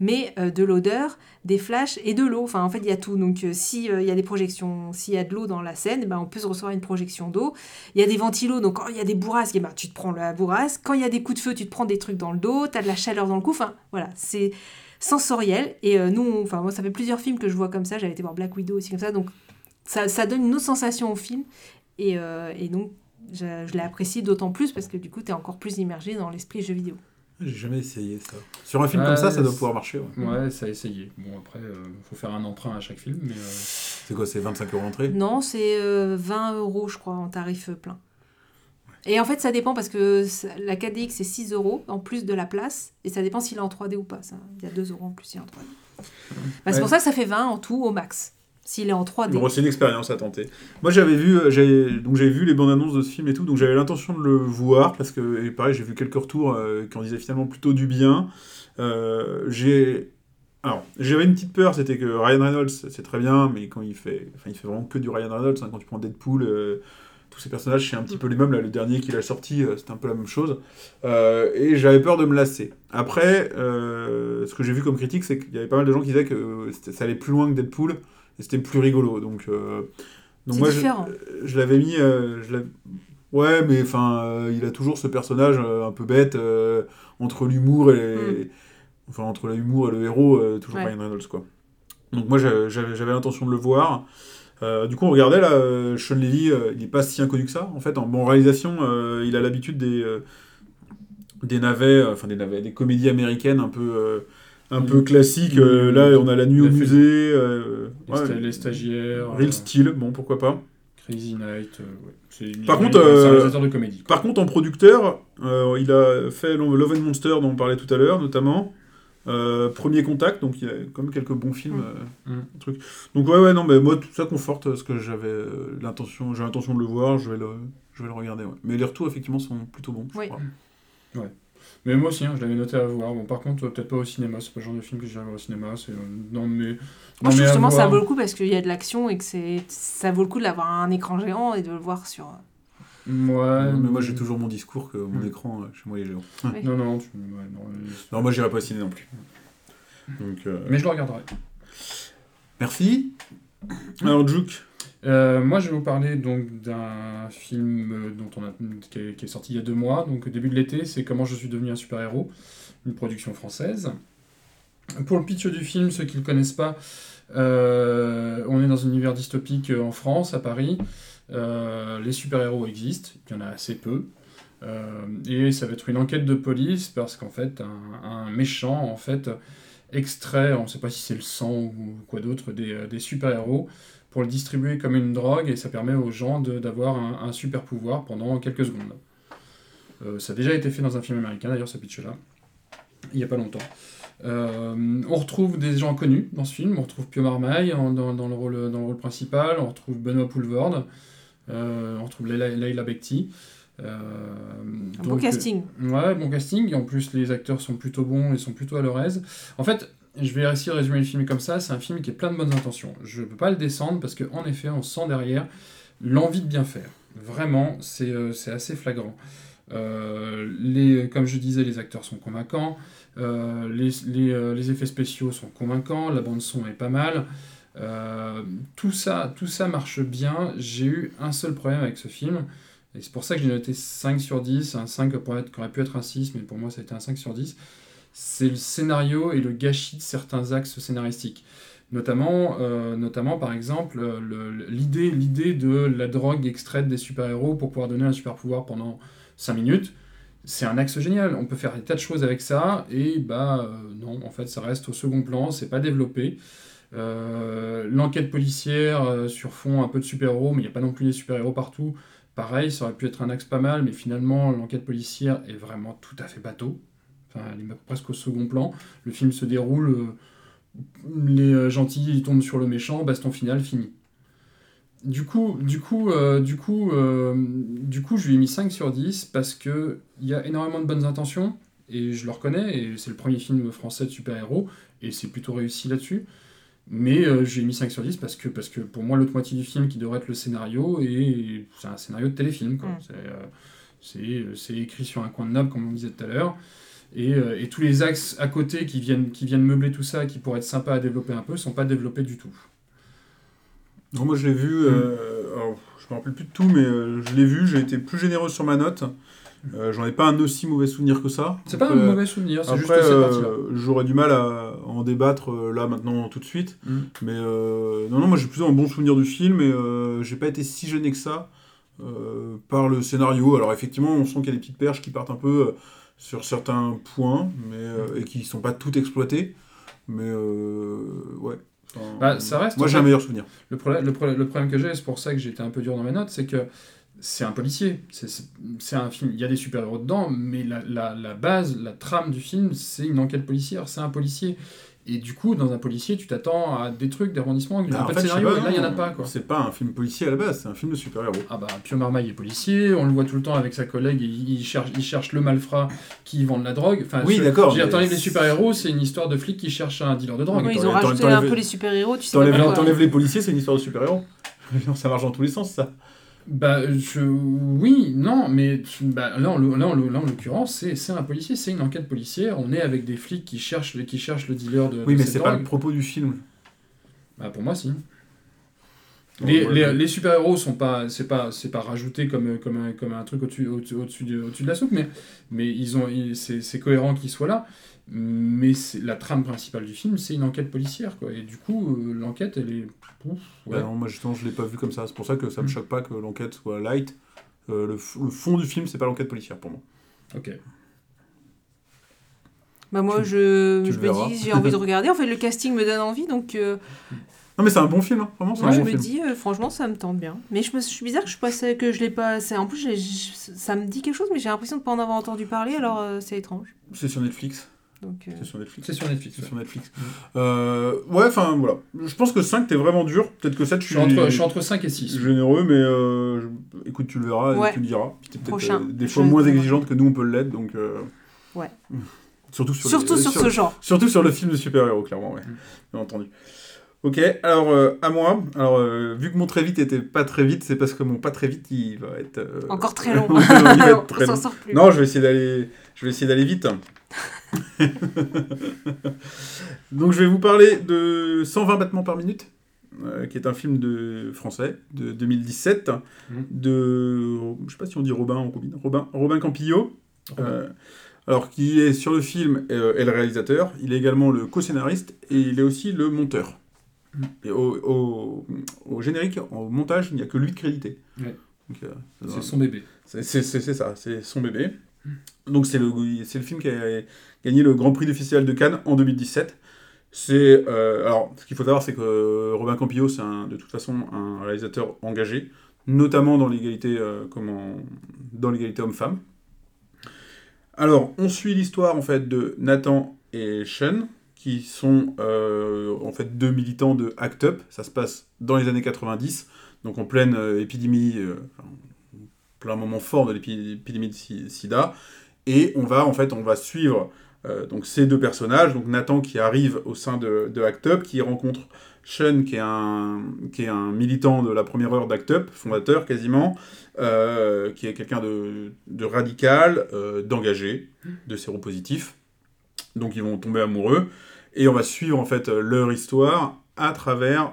mais euh, de l'odeur, des flashs et de l'eau. Enfin en fait il y a tout. Donc euh, s'il y a des projections, s'il y a de l'eau dans la scène, ben, on peut se recevoir une projection d'eau. Il y a des ventilos, donc quand il y a des bourrasques, eh ben, tu te prends la bourrasque. Quand il y a des coups de feu, tu te prends des trucs dans le dos, tu as de la chaleur dans le cou. Enfin voilà, c'est sensoriel. Et euh, nous, enfin moi ça fait plusieurs films que je vois comme ça. J'avais été voir Black Widow aussi comme ça. Donc ça, ça donne une autre sensation au film. Et, euh, et donc, je, je l'ai apprécié d'autant plus parce que du coup, tu es encore plus immergé dans l'esprit jeu vidéo. J'ai jamais essayé ça. Sur un film Ouais, comme ça, ça doit pouvoir marcher. ouais. Ouais, ça a essayé. Bon, après, euh, faut faire un emprunt à chaque film, mais... euh, C'est quoi, c'est 25 euros entrée Non, c'est euh, 20 euros, je crois, en tarif plein. Et en fait, ça dépend parce que la 4DX, c'est 6 euros en plus de la place. Et ça dépend s'il est en 3D ou pas. Ça. Il y a 2 euros en plus s'il est en 3D. Bah, c'est Ouais. pour ça que ça fait 20 en tout au max. S'il est en 3D. Bon, c'est une expérience à tenter. Moi, j'avais vu, euh, donc j'avais vu les bandes annonces de ce film et tout, donc j'avais l'intention de le voir parce que, pareil, j'ai vu quelques retours euh, qui en disaient finalement plutôt du bien. Euh, j'ai, alors, j'avais une petite peur, c'était que Ryan Reynolds, c'est très bien, mais quand il fait, enfin, il fait vraiment que du Ryan Reynolds. hein, quand tu prends Deadpool, tous ces personnages, c'est un petit peu les mêmes. Là, le dernier qu'il a sorti, euh, c'était un peu la même chose. Et j'avais peur de me lasser. Après, ce que j'ai vu comme critique, c'est qu'il y avait pas mal de gens qui disaient que ça allait plus loin que Deadpool et c'était plus rigolo. Donc, euh, donc moi, je, différent. je l'avais mis. euh, je ouais, mais enfin, euh, il a toujours ce personnage un peu bête entre l'humour et. Mm. Enfin, entre l'humour et le héros, toujours Ouais. Ryan Reynolds, quoi. Donc, moi, j'avais l'intention de le voir. Euh, du coup, on regardait là, Sean Levy, euh, il n'est pas si inconnu que ça. En fait, en bon réalisation, euh, il a l'habitude des, des navets, enfin des navets, des comédies américaines un peu, un Mm. peu classiques. Euh, là, on a La Nuit au musée. euh, les, ouais, sta- les stagiaires... Real euh, Steel, bon, pourquoi pas. Crazy Night... euh, ouais. C'est- Par contre, un euh, réalisateur de comédie. quoi. Par contre, en producteur, euh, il a fait Love and Monster, dont on parlait tout à l'heure, notamment. Euh, Premier Contact, donc il y a quand même quelques bons films. Mm. euh, trucs. Donc ouais, ouais, non, mais moi, tout ça conforte ce que j'avais euh, l'intention, j'ai l'intention de le voir, je vais le, je vais le regarder. ouais. Mais les retours, effectivement, sont plutôt bons. je Oui. crois. Mais moi aussi, hein, je l'avais noté à voir. Bon, par contre, euh, peut-être pas au cinéma. C'est pas le genre de film que j'irai voir au cinéma. C'est dans mes... Moi, justement ça vaut le coup parce qu'il y a de l'action et que c'est ça vaut le coup de l'avoir à un écran géant et de le voir sur. Ouais, mais moi, j'ai toujours mon discours que mon Mm. écran, euh, chez moi, il est géant. Oui. Non, non, tu... ouais, non, Non, moi, j'irai pas au ciné non plus. Donc, euh, Mais je le regarderai. merci. Alors, Juke, Euh, moi, je vais vous parler donc d'un film euh, dont on a, qui, est, sorti il y a deux mois, donc début de l'été, c'est Comment je suis devenu un super-héros, une production française. Pour le pitch du film, ceux qui ne le connaissent pas, euh, on est dans un univers dystopique en France, à Paris. Les super-héros existent, il y en a assez peu. Et ça va être une enquête de police parce qu'en fait, un, un méchant en fait extrait, on ne sait pas si c'est le sang ou quoi d'autre, des, des super-héros pour le distribuer comme une drogue et ça permet aux gens d'avoir un, un super pouvoir pendant quelques secondes. Euh, ça a déjà été fait dans un film américain d'ailleurs ce pitch là, il n'y a pas longtemps. Euh, on retrouve des gens connus dans ce film, on retrouve Pio Marmaille en- dans, dans le rôle, dans le rôle principal, on retrouve Benoît Poulvorde, euh, on retrouve Leila, Bekti. Euh, Un donc, casting. Ouais, bon casting. Et en plus, les acteurs sont plutôt bons, ils sont plutôt à leur aise. En fait, je vais essayer de résumer le film comme ça. C'est un film qui est plein de bonnes intentions. Je ne peux pas le descendre parce qu'en effet, on sent derrière l'envie de bien faire. Vraiment, c'est euh, assez flagrant. Euh, les, comme je disais, les acteurs sont convaincants. Euh, les, les, les effets spéciaux sont convaincants. La bande-son est pas mal. Tout, ça, tout ça marche bien. J'ai eu un seul problème avec ce film. Et c'est pour ça que j'ai noté 5 sur 10, un 5 qui aurait, qui aurait pu être un 6, mais pour moi ça a été un 5 sur 10. C'est le scénario et le gâchis de certains axes scénaristiques. Notamment, euh, par exemple, euh, l'idée de la drogue extraite des super-héros pour pouvoir donner un super-pouvoir pendant 5 minutes. C'est un axe génial, on peut faire des tas de choses avec ça, et bah euh, non, en fait ça reste au second plan, c'est pas développé. L'enquête policière sur fond un peu de super-héros, mais il n'y a pas non plus des super-héros partout. Pareil, ça aurait pu être un axe pas mal, mais finalement, l'enquête policière est vraiment tout à fait bateau. Enfin, elle est presque au second plan. Le film se déroule, euh, les euh, gentils ils tombent sur le méchant, baston final, fini. Du coup, du coup, euh, du coup, euh, du coup, je lui ai mis 5 sur 10 parce que il y a énormément de bonnes intentions et je le reconnais et c'est le premier film français de super-héros et c'est plutôt réussi là-dessus. Mais euh, j'ai mis 5 sur 10 parce que, parce que pour moi, l'autre moitié du film qui devrait être le scénario, et c'est un scénario de téléfilm. quoi. Mm. C'est, écrit sur un coin de nappe, comme on disait tout à l'heure. Et, euh, et tous les axes à côté qui viennent, qui viennent meubler tout ça, qui pourraient être sympas à développer un peu, sont pas développés du tout. Non, moi je l'ai vu, euh, alors, je me rappelle plus de tout, mais euh, je l'ai vu, j'ai été plus généreux sur ma note. Euh, J'en ai pas un aussi mauvais souvenir que ça. C'est pas un mauvais souvenir, c'est juste euh, j'aurais du mal à en débattre là maintenant tout de suite. Mm. Mais non, non, moi j'ai plutôt un bon souvenir du film et j'ai pas été si gêné que ça par le scénario. Alors effectivement, on sent qu'il y a des petites perches qui partent un peu sur certains points mais, euh, et qui sont pas toutes exploitées. Mais euh, ouais. Enfin, Bah, ça reste, Moi j'ai un meilleur souvenir. Le problème, le le problème que j'ai, c'est pour ça que j'ai été un peu dur dans mes notes, c'est que c'est un policier. C'est un film, il y a des super-héros dedans, mais la, la, la base, la trame du film, c'est une enquête policière, c'est un policier. Et du coup, dans un policier, tu t'attends à des trucs, des rebondissements, de scénario, pas, et là, il n'y en a pas. Quoi. C'est pas un film policier à la base, c'est un film de super-héros. Ah bah, Pio Marmaille est policier, on le voit tout le temps avec sa collègue, et il, il cherche, il cherche le malfrat qui vend de la drogue. Enfin, Oui, d'accord, je veux dire, mais- t'enlèves les super-héros, c'est une histoire de flic qui cherche un dealer de drogue. Oui, ils ont rajouté un peu les super-héros, tu sais T'enlèves les policiers, c'est une histoire de super-héros. Non, ça marche dans tous les sens, ça. Bah, je... oui, non, mais tu- bah, là, en, l'o- là, en, l'o- là, en l'occurrence, c'est c'est un policier, c'est une enquête policière. On est avec des flics qui cherchent, le- qui cherchent le dealer de. Oui, de mais c'est pas le propos du film. Bah, pour moi, si. Les, les, les super-héros sont pas, c'est pas, c'est pas rajouté comme, comme, un, comme un truc au-dessus au au-dessus de, au-dessus de la soupe, mais, mais ils ont, ils- c'est, c'est cohérent qu'ils soient là. Mais c'est, la trame principale du film, c'est une enquête policière, quoi. Et du coup, euh, l'enquête, elle est. Ouf, Bah ouais. non, moi justement, je l'ai pas vu comme ça. C'est pour ça que ça me Mm. choque pas que l'enquête soit light. Euh, le, fond du film, c'est pas l'enquête policière pour moi. Ok. Bah moi, Tu- je, tu je me verras. dis, j'ai envie de regarder. En fait, le casting me donne envie, donc euh, Non, mais c'est un bon film, hein. vraiment, c'est moi, un je bon me film. dis, euh, franchement, ça me tente bien. Mais je, me, je suis bizarre que je passais, que je l'ai pas. c'est- En plus, ça me dit quelque chose, mais j'ai l'impression de pas en avoir entendu parler, alors euh, c'est étrange. C'est sur Netflix. Donc, euh, C'est sur Netflix. C'est sur Netflix. C'est ouais. sur Netflix. Euh, ouais, enfin voilà. Je pense que 5, t'es vraiment dur. Peut-être que 7, Je je suis, entre, je suis entre 5 et 6. généreux, mais euh, je- écoute, tu le verras et tu le diras. Puis t'es peut-être Prochain. euh, des fois moins exigeante que nous, on peut l'être, donc. euh, Ouais. Surtout sur, surtout les- sur ce genre. Surtout sur le film de super-héros, clairement, ouais. Mm. Bien entendu. Ok, alors euh, à moi. Alors, euh, vu que mon très vite était pas très vite, c'est parce que mon pas très vite, il va être. euh, Encore très long. il va être très On s'en long. sort plus. Non, je vais essayer d'aller, je vais essayer d'aller vite. Donc, je vais vous parler de 120 battements par minute, euh, qui est un film de français de 2017 Mhm. de, je sais pas si on dit Robin ou Robin, Robin, Robin Campillo. Euh, alors, qui est sur le film euh, est le réalisateur, il est également le co-scénariste et il est aussi le monteur. Mhm. Et au, au- au générique, au montage, il n'y a que lui de crédité. Ouais. Euh, C'est son bébé. c'est ça, c'est son bébé. Donc c'est le, le film qui a gagné le Grand Prix du Festival de Cannes en 2017. C'est euh, alors ce qu'il faut savoir c'est que euh, Robin Campillo c'est de toute façon un réalisateur engagé, notamment dans l'égalité euh, comment dans l'égalité homme-femme. Alors on suit l'histoire en fait de Nathan et Sean qui sont en fait deux militants de Act Up. Ça se passe dans les années 90, donc en pleine épidémie, enfin, plein moment fort de l'épi- l'épidémie de si- sida. Et on va, en fait, on va suivre euh, donc ces deux personnages. Donc Nathan qui arrive au sein de, de Act Up, qui rencontre Sean qui est un, militant de la première heure d'Act Up, fondateur quasiment, euh, qui est quelqu'un de, radical, euh, d'engagé, de séropositif. Donc ils vont tomber amoureux. Et on va suivre en fait leur histoire à travers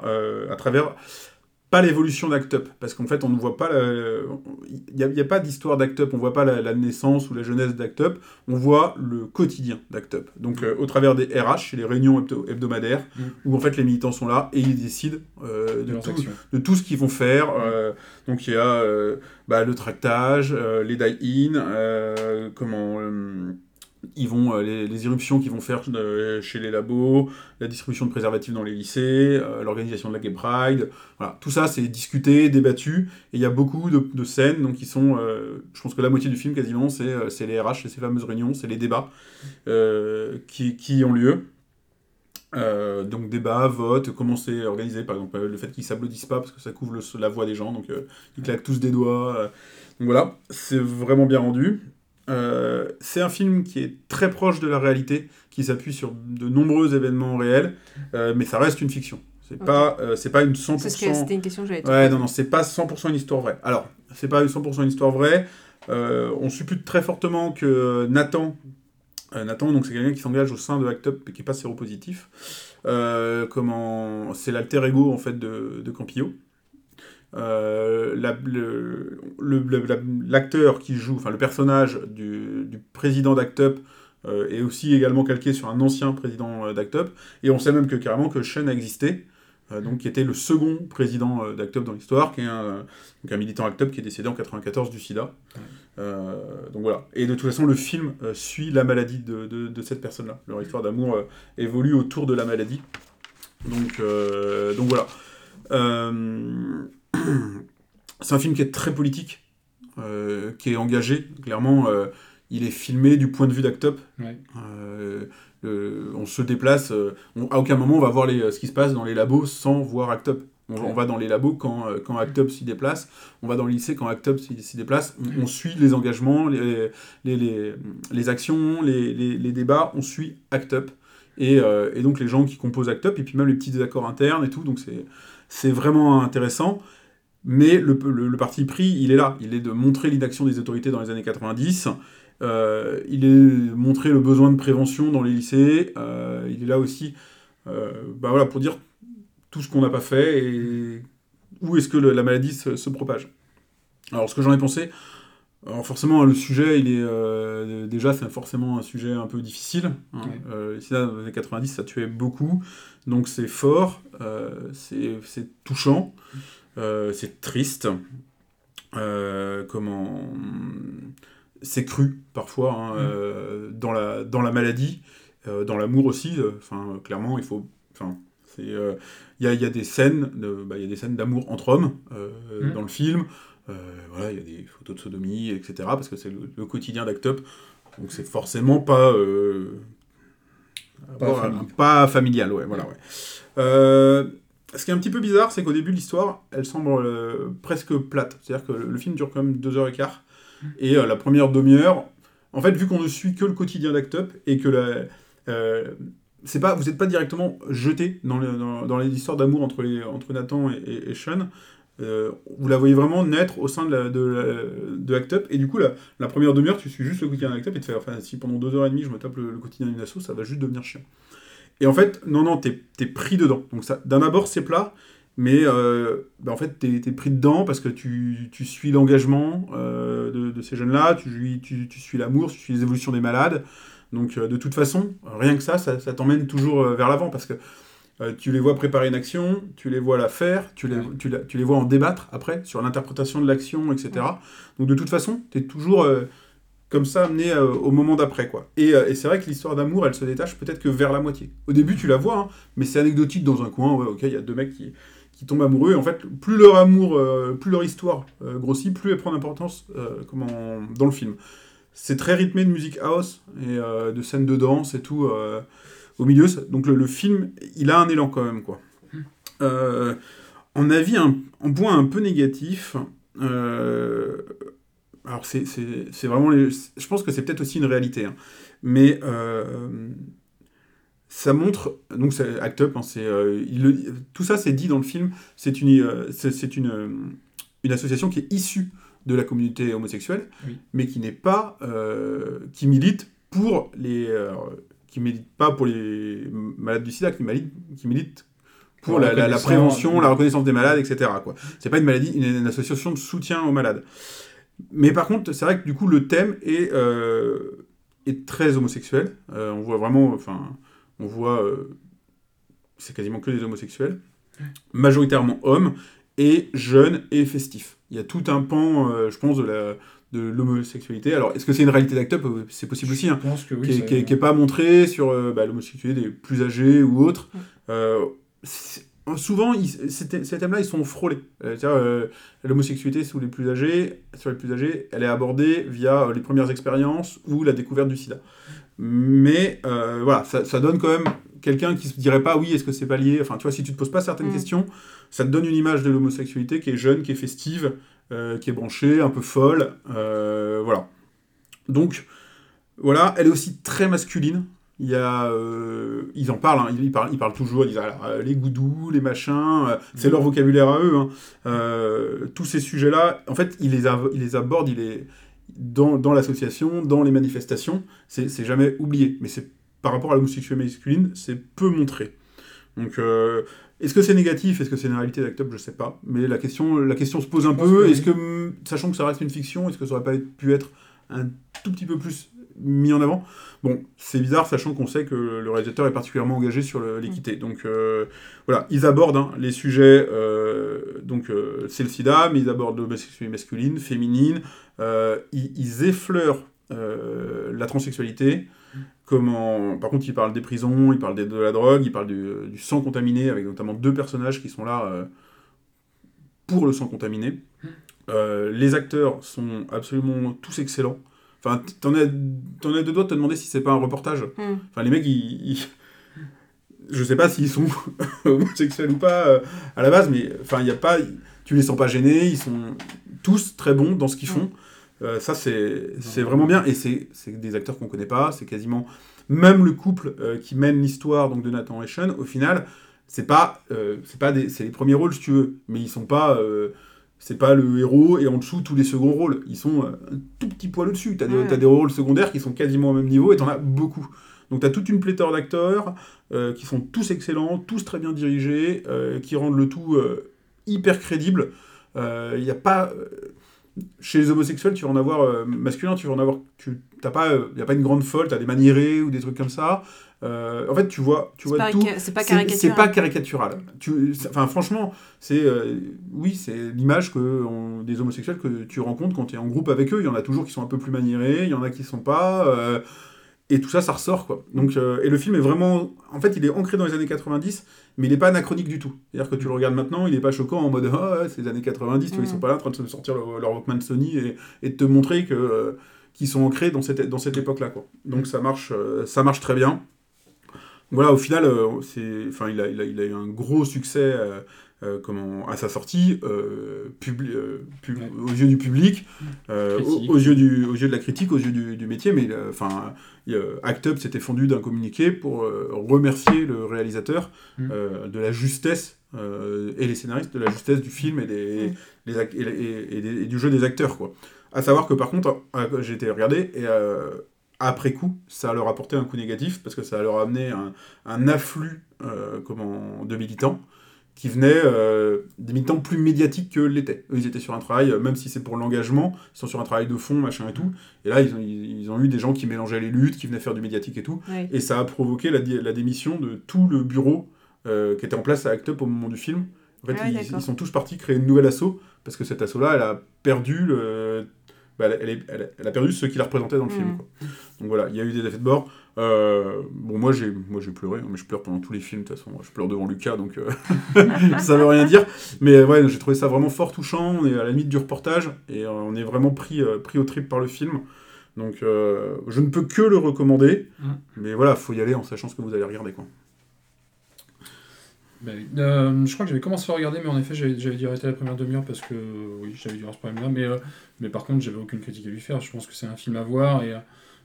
pas l'évolution d'Act Up, parce qu'en fait on ne voit pas, la- il n'y a, pas d'histoire d'Act Up, on voit pas la, la naissance ou la jeunesse d'Act Up, on voit le quotidien d'Act Up. Donc euh, au travers des RH, les réunions hebdo- hebdomadaires, Mm. où en fait les militants sont là et ils décident euh, De tout, actions. de tout ce qu'ils vont faire. euh, donc il y a bah, le tractage, les die-in, comment ils vont euh, les, les éruptions qu'ils vont faire chez les labos, la distribution de préservatifs dans les lycées, euh, l'organisation de la Gay Pride. Voilà, tout ça c'est discuté, débattu, et il y a beaucoup de, de scènes donc qui sont, euh, je pense que la moitié du film quasiment c'est les RH, c'est ces fameuses réunions, c'est les débats qui, qui ont lieu. Donc débat, vote, comment c'est organisé, par exemple le fait qu'ils s'applaudissent pas parce que ça couvre le- la voix des gens, donc ils claquent tous des doigts. donc voilà, c'est vraiment bien rendu. Euh, c'est un film qui est très proche de la réalité, qui s'appuie sur de nombreux événements réels, euh, mais ça reste une fiction. C'est pas, euh, c'est pas une 100%. C'est ce que- C'était une question que j'avais Ouais, non, non, c'est pas 100% une histoire vraie. Alors, c'est pas 100% une histoire vraie. Euh, on suppute très fortement que Nathan, Nathan, donc c'est quelqu'un qui s'engage au sein de Act Up et qui est pas séropositif. Comment, c'est l'alter ego en fait de, de Campillo. Euh, la- le- le- le- la- l'acteur qui joue, enfin le personnage du, du président d'Act Up euh, est aussi également calqué sur un ancien président euh, d'Act Up. Et on sait même que carrément que Sean a existé, euh, donc qui était le second président d'Act Up dans l'histoire, qui est un, donc un militant Act Up qui est décédé en 94 du sida. Donc voilà. Et de toute façon, le film suit la maladie de, de- de cette personne-là. Leur histoire d'amour évolue autour de la maladie. Donc, donc voilà. C'est un film qui est très politique, euh, qui est engagé. Clairement, euh, il est filmé du point de vue d'Act Up. Ouais. Euh, on se déplace, on- à aucun moment on va voir les, ce qui se passe dans les labos sans voir Act Up. On, on va dans les labos quand, quand Act Up s'y déplace, on va dans le lycée quand Act Up s'y déplace, on, on suit les engagements, les, les, les, les actions, les, débats, on suit Act Up. Et, euh, et donc les gens qui composent Act Up, et puis même les petits désaccords internes et tout, donc c'est vraiment intéressant. Mais le, le, le parti pris, il est là. Il est de montrer l'inaction des autorités dans les années 90. Euh, il est de montrer le besoin de prévention dans les lycées. Euh, il est là aussi euh, bah voilà, pour dire tout ce qu'on n'a pas fait et où est-ce que le- la maladie se, se propage. Alors, ce que j'en ai pensé, alors forcément, le sujet, il est euh, déjà, c'est forcément un sujet un peu difficile. hein. Euh, sida, dans les années 90, ça tuait beaucoup. Donc, c'est fort, euh, c'est touchant, c'est triste. Euh, comment c'est cru parfois hein, euh, dans la dans la maladie euh, dans l'amour aussi euh, enfin clairement il faut enfin c'est euh, il y, a, y a des scènes de- bah, y a des scènes d'amour entre hommes euh, Mhm. dans le film Euh, voilà il y a des photos de sodomie etc parce que c'est le, le quotidien d'Act Up donc c'est forcément pas euh, Pas familial. pas familial ouais voilà ouais Euh, ce qui est un petit peu bizarre, c'est qu'au début, l'histoire, elle semble euh, presque plate. C'est-à-dire que le, film dure quand même deux heures et quart. Et euh, la première demi-heure, en fait, vu qu'on ne suit que le quotidien d'Act Up et que euh, pas, vous n'êtes pas directement jeté dans, dans, dans les histoires d'amour entre, entre Nathan et, Sean, vous la voyez vraiment naître au sein de, la, de, de Act Up. Et du coup, la, première demi-heure, tu suis juste le quotidien d'Act Up et tu fais, enfin, si pendant deux heures et demie, je me tape le, le quotidien d'une asso, ça va juste devenir chiant. Et en fait, non, non, t'es es pris dedans. Donc ça, d'un abord, c'est plat, mais euh, bah, en fait, t'es es pris dedans parce que tu, tu suis l'engagement euh, de, de ces jeunes-là, tu, tu, tu suis l'amour, tu suis les évolutions des malades. Donc euh, de toute façon, rien que ça, ça, ça t'emmène toujours euh, vers l'avant parce que tu les vois préparer une action, tu les vois la faire, tu les, Ouais. tu, la- tu les vois en débattre après sur l'interprétation de l'action, etc. Donc de toute façon, tu es toujours comme ça amené euh, au moment d'après. quoi. Et, euh, et c'est vrai que l'histoire d'amour, elle se détache peut-être que vers la moitié. Au début, tu la vois, hein, mais c'est anecdotique dans un coin. Ouais, ok, il y a deux mecs qui, qui tombent amoureux. Et en fait, plus leur amour, euh, plus leur histoire grossit, plus elle prend d'importance comment, dans le film. C'est très rythmé de musique house et de scènes de danse et tout au milieu. Donc le, le film, il a un élan quand même. quoi. Euh, en avis, un, en point un peu négatif, euh, alors c'est vraiment... les- je pense que c'est peut-être aussi une réalité, hein, mais euh, ça montre... Donc c'est Act Up, hein, euh, il tout ça c'est dit dans le film, c'est une, euh, c'est une, euh, une association qui est issue de la communauté homosexuelle, Oui. mais qui n'est pas... qui milite pour les... qui milite pas pour les malades du sida, qui milite, qui milite pour Pour la, prévention, la reconnaissance des malades, etc. Quoi. C'est pas une maladie, une, une association de soutien aux malades. Mais par contre, c'est vrai que du coup, le thème est, euh, est très homosexuel. Euh, on voit vraiment, enfin, on voit, euh, c'est quasiment que des homosexuels, majoritairement hommes, et jeunes et festifs. Il y a tout un pan, je pense, de la de l'homosexualité. Alors, est-ce que c'est une réalité d'Act Up C'est possible aussi, hein Je pense que oui. qui, est, ça- qui est- qui est pas montré sur bah, l'homosexualité des plus âgés ou autres. Souvent, ils- ces, thè- ces thèmes-là, ils sont frôlés. Euh, euh, l'homosexualité sous les plus âgés, sur les plus âgés, elle est abordée via euh, les premières expériences ou la découverte du sida. Mais euh, voilà, ça, ça donne quand même quelqu'un qui se dirait pas oui, est-ce que c'est pas lié? Enfin, tu vois, si tu te poses pas certaines Mm. questions, ça te donne une image de l'homosexualité qui est jeune, qui est festive, euh, qui est branchée, un peu folle. euh, voilà. Donc, voilà, elle est aussi très masculine. Il y a, euh, ils en parlent, hein, ils, parlent, ils parlent toujours, ils disent alors, euh, les goudous, les machins, euh, c'est leur vocabulaire à eux. hein. Euh, tous ces sujets-là, en fait, ils les, ils les abordent, il les, dans, dans l'association, dans les manifestations, c'est jamais oublié. Mais c'est par rapport à l'homosexualité masculine, c'est peu montré. Donc, est-ce que c'est négatif Est-ce que c'est une réalité d'Act Up Je sais pas. Mais la question, la question se pose un peu. Est-ce que, sachant que ça reste une fiction, est-ce que ça aurait pas pu être un tout petit peu plus mis en avant? Bon, c'est bizarre, sachant qu'on sait que le réalisateur est particulièrement engagé sur l'équité. Donc euh, voilà, ils abordent hein, les sujets. euh, donc euh, c'est le sida, mais ils abordent l'homosexualité masculine, féminine. ils, ils effleurent la transsexualité. Comment... Par contre, ils parlent des prisons, ils parlent de la drogue, ils parlent du, du sang contaminé, avec notamment deux personnages qui sont là pour le sang contaminé. Euh, les acteurs sont absolument tous excellents. Enfin, t'en as, t'en as deux doigts de te demander si c'est pas un reportage. Hmm. Enfin, les mecs, ils, ils- je sais pas s'ils sont homosexuels ou pas euh, à la base, mais enfin, il y a pas, tu les sens pas gênés. Ils sont tous très bons dans ce qu'ils font. Euh, ça, c'est, c'est vraiment bien. Et c'est, c'est des acteurs qu'on connaît pas. C'est quasiment même le couple euh, qui mène l'histoire donc de Nathan et Sean. Au final, c'est pas, c'est pas des, c'est les premiers rôles si tu veux, mais ils sont pas. C'est pas le héros et en dessous tous les seconds rôles. Ils sont euh, un tout petit poil au-dessus. T'as des, Ouais. des rôles secondaires qui sont quasiment au même niveau et t'en as beaucoup. Donc t'as toute une pléthore d'acteurs euh, qui sont tous excellents, tous très bien dirigés, euh, qui rendent le tout euh, hyper crédible. Il n'y a pas... chez les homosexuels, tu vas en avoir masculin, tu vas en avoir... Tu t'as pas... Il n'y a pas une grande folle, t'as des maniérés ou des trucs comme ça. Euh, en fait, tu vois, tu C'est vois pas, tout... c'est pas caricatural. C'est pas caricatural. Tu, c'est- enfin, franchement, c'est euh, oui, c'est l'image que on- des homosexuels que tu rencontres quand tu es en groupe avec eux. Il y en a toujours qui sont un peu plus maniérés, il y en a qui sont pas. euh, et tout ça, ça ressort quoi. Donc, et le film est vraiment, en fait, il est ancré dans les années 90, mais il n'est pas anachronique du tout. C'est-à-dire que tu le regardes maintenant, il n'est pas choquant en mode ah c'est les années 90, tu vois, ils sont Mm. pas là en train de sortir leur, leur Walkman Sony et, et de te montrer que qu'ils sont ancrés dans cette dans cette époque-là quoi. Donc ça marche, euh, ça marche très bien. Voilà, au final, euh, c'est, enfin, il a, il, a, il a eu un gros succès euh, euh, comment, à sa sortie, euh, publi- pub- Ouais. aux yeux du public, aux, yeux du, aux yeux de la critique, aux yeux du, du métier. Mais enfin, Act Up s'était fondu d'un communiqué pour remercier le réalisateur Mm. de la justesse et les scénaristes de la justesse du film et, des, Mm. les et, et- et des- et du jeu des acteurs, quoi. À savoir que par contre, j'ai été regardé et après coup, ça leur a apporté un coup négatif parce que ça leur a amené un, un afflux euh, comment, de militants qui venaient euh, des militants plus médiatiques que l'étaient. Eux, ils étaient sur un travail, euh, même si c'est pour l'engagement, ils sont sur un travail de fond, machin et tout. Et là, ils ont, ils, ont eu des gens qui mélangeaient les luttes, qui venaient faire du médiatique et tout. Et ça a provoqué la, la démission de tout le bureau euh, qui était en place à Act Up au moment du film. En fait, Ah ils sont tous partis créer une nouvelle asso parce que cette asso-là, elle a perdu le... bah, elle, elle est- elle- elle a perdu ceux qui la représentaient dans le film. Mm. quoi. Donc voilà, il y a eu des effets de bord. Euh, bon, moi j'ai, moi j'ai pleuré, hein, mais je pleure pendant tous les films de toute façon. Je pleure devant Lucas, donc euh, ça veut rien dire. Mais ouais, j'ai trouvé ça vraiment fort touchant. On est à la limite du reportage et euh, on est vraiment pris, euh, pris au trip par le film. Donc je ne peux que le recommander. Mm. Mais voilà, faut y aller en sachant ce que vous allez regarder. Quoi. Ben. Euh, je crois que j'avais commencé à regarder, mais en effet, j'avais dû arrêter la première demi-heure parce que, oui, j'avais dû avoir ce problème-là. Mais, euh, mais par contre, j'avais aucune critique à lui faire. Je pense que c'est un film à voir et,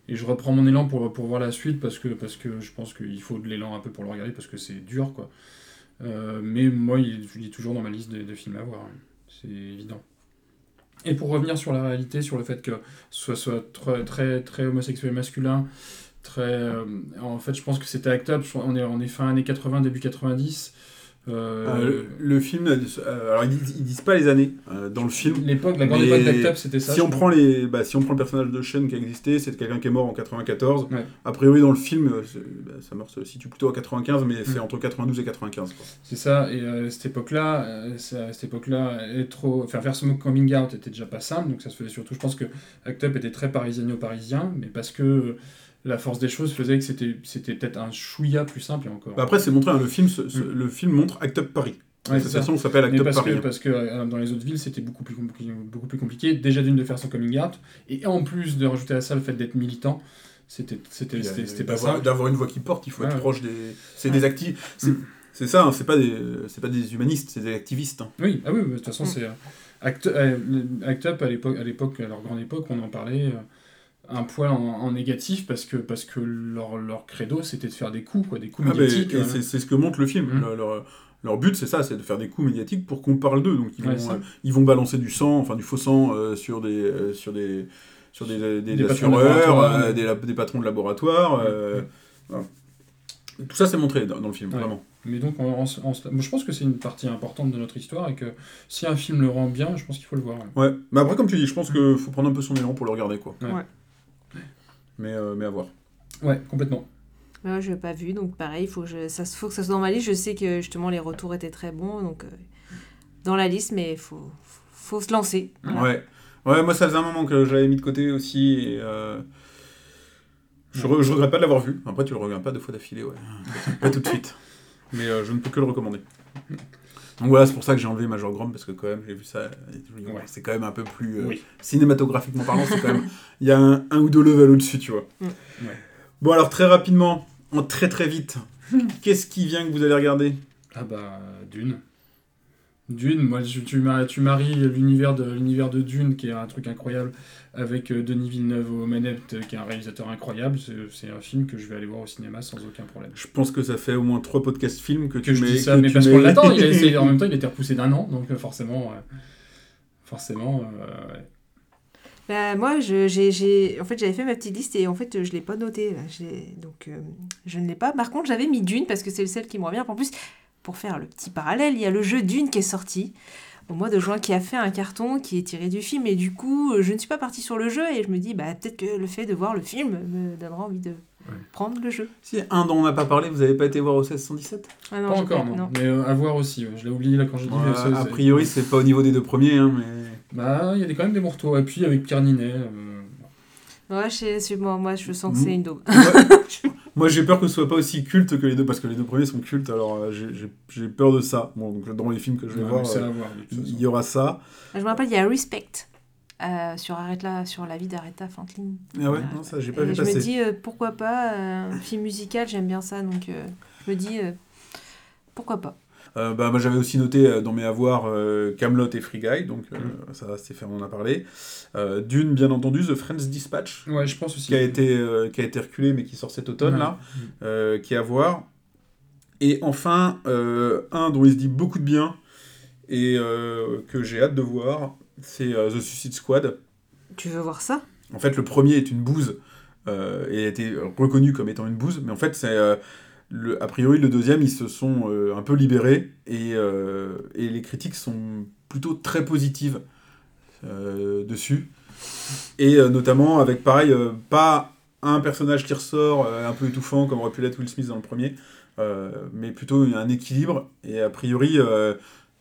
et je reprends mon élan pour, pour voir la suite parce que, parce que je pense qu'il faut de l'élan un peu pour le regarder parce que c'est dur, quoi. Euh, mais moi, il, il est toujours dans ma liste de, de films à voir. hein. C'est évident. Et pour revenir sur la réalité, sur le fait que ce soit, soit très, très, très homosexuel masculin, très. euh, en fait, je pense que c'était Act Up. On est, on est fin années 80, début 90. Euh, Euh, le film, euh, alors ils disent, ils disent pas les années euh, dans le film. L'époque, la grande époque d'Act Up, c'était ça. si on prend les, bah, si on prend le personnage de Shane qui a existé, c'est quelqu'un qui est mort en 94. Ouais. A priori dans le film, bah, sa mort se situe plutôt à 95, mais c'est Mm. entre 92 et 95. quoi. C'est ça, et à cette époque-là, cette époque-là, trop... enfin, faire ce coming out était déjà pas simple, donc ça se faisait surtout. Je pense que Act Up était très parisiano-parisien, mais parce que la force des choses faisait que c'était c'était peut-être un chouïa plus simple et encore. Bah, après, c'est montré, hein, le, film, Mm. le film montre Act Up Paris. Ouais, c'est ça. L'association s'appelle Act Up parce Paris. que, hein. parce que euh, dans les autres villes, c'était beaucoup plus, compliqué, beaucoup plus compliqué. Déjà d'une de faire son coming out, et en plus de rajouter à ça le fait d'être militant, c'était c'était- c'était pas d'avoir- simple. D'avoir une voix qui porte, il faut être ouais. proche des. C'est des actifs. C'est Mm. c'est ça, hein, c'est pas, des... c'est pas des humanistes, c'est des activistes. hein. Oui, ah oui, de toute façon, Mm. c'est. euh, Act, euh, Act Up, à l'époque, à l'époque, à leur grande époque, on en parlait. Euh, un poil en, en négatif parce que, parce que leur, leur credo c'était de faire des coups, quoi, des coups Ah, médiatiques. euh, c'est c'est ce que montre le film. Mhm. Leur, leur- leur but, c'est ça, c'est de faire des coups médiatiques pour qu'on parle d'eux. Donc, ils, Ouais, vont, euh, ils vont balancer du sang, enfin du faux sang euh, sur des, euh, sur des, sur des, des, Des patrons de assureurs, laboratoire, euh, ouais. des, des patrons de laboratoire. euh, voilà. Tout ça, c'est montré dans, dans le film, vraiment. Mais donc, on- on- on- moi, je pense que c'est une partie importante de notre histoire et que si un film le rend bien, je pense qu'il faut le voir. ouais. Ouais. Mais après, comme tu dis, je pense qu'il faut prendre un peu son élan pour le regarder, quoi. Ouais. Ouais. Mais, euh, mais à voir. Ouais, complètement. Moi, je l'ai pas vu, donc pareil, il faut, que ça, faut que ça soit dans ma liste. Je sais que justement les retours étaient très bons, donc euh, dans la liste, mais il faut, faut se lancer. Voilà. Ouais. Ouais, moi, ça faisait un moment que je l'avais mis de côté aussi. Et, euh, je, re- je regrette pas de l'avoir vu. Après, tu le regardes pas deux fois d'affilée, ouais. pas tout de suite. Mais euh, je ne peux que le recommander. Donc voilà, c'est pour ça que j'ai enlevé Major Grom, parce que quand même, j'ai vu ça. ouais. C'est quand même un peu plus. euh, Oui. cinématographiquement parlant, c'est quand même. Il y a un, un ou deux levels au-dessus, tu vois. Mm. Ouais. Bon, alors très rapidement, en très très vite, qu'est-ce qui vient que vous allez regarder? Ah bah, Dune. Dune, moi, tu, tu, tu maries l'univers de, l'univers de Dune, qui est un truc incroyable, avec euh, Denis Villeneuve aux manettes, euh, qui est un réalisateur incroyable. C'est, c'est un film que je vais aller voir au cinéma sans aucun problème. Je pense que ça fait au moins trois podcasts films que, Que tu je mets. dis ça, que mais tu parce qu'on l'attend. En même temps, il a été repoussé d'un an, donc euh, forcément, euh, forcément, euh, ouais. Bah, moi, je, j'ai, j'ai- en fait, j'avais fait ma petite liste et en fait, je l'ai pas notée. là. J'ai- Donc, euh, je ne l'ai pas. Par contre, j'avais mis Dune parce que c'est celle qui me revient. En plus, pour faire le petit parallèle, il y a le jeu Dune qui est sorti au mois de juin qui a fait un carton qui est tiré du film et du coup, euh, je ne suis pas partie sur le jeu et je me dis, bah, peut-être que le fait de voir le film me donnera envie de prendre le jeu. Si, un dont on n'a pas parlé, vous avez pas été voir au 1617 Ah non, pas encore, non. Mais euh, à voir aussi. ouais. Je l'ai oublié là quand j'ai dit. Ouais, mais ça, A priori, c'est pas au niveau des deux premiers, hein, mais. Bah, il y a des- quand même des retours. Et puis avec Pierre Ninet. euh, Ouais, je sais- moi, moi, je sens que c'est une daube. Moi, j'ai peur que ce soit pas aussi culte que les deux, parce que les deux premiers sont cultes, alors euh, j'ai- peur de ça. Bon, donc, dans les films que je vais ouais, voir, euh, voir. il y aura ça. Je me rappelle, il y a Respect euh, sur, Aretha, sur la vie d'Aretha Franklin. Ah ouais, Euh, non, ça, j'ai pas Et vu je passer. me dis, euh, pourquoi pas, euh, un film musical, j'aime bien ça, donc euh, je me dis, euh, pourquoi pas. Euh, bah, moi, j'avais aussi noté euh, dans mes avoirs euh, Camelot et Free Guy, donc euh, ça, Stéphane en a parlé. Euh, Dune, bien entendu, The Friends Dispatch, Ouais, je pense aussi. qui a été, euh, qui a été reculé, mais qui sort cet automne, Ouais. là, euh, qui est à voir. Et enfin, euh, un dont il se dit beaucoup de bien, et euh, que j'ai hâte de voir, c'est euh, The Suicide Squad. Tu veux voir ça? En fait, le premier est une bouse euh, et a été reconnu comme étant une bouse, mais en fait, c'est euh, a priori le deuxième, ils se sont euh, un peu libérés et, euh, et les critiques sont plutôt très positives euh, dessus. Et notamment avec, pareil, pas un personnage qui ressort un peu étouffant comme aurait pu l'être Will Smith dans le premier, mais plutôt un équilibre. Et a priori,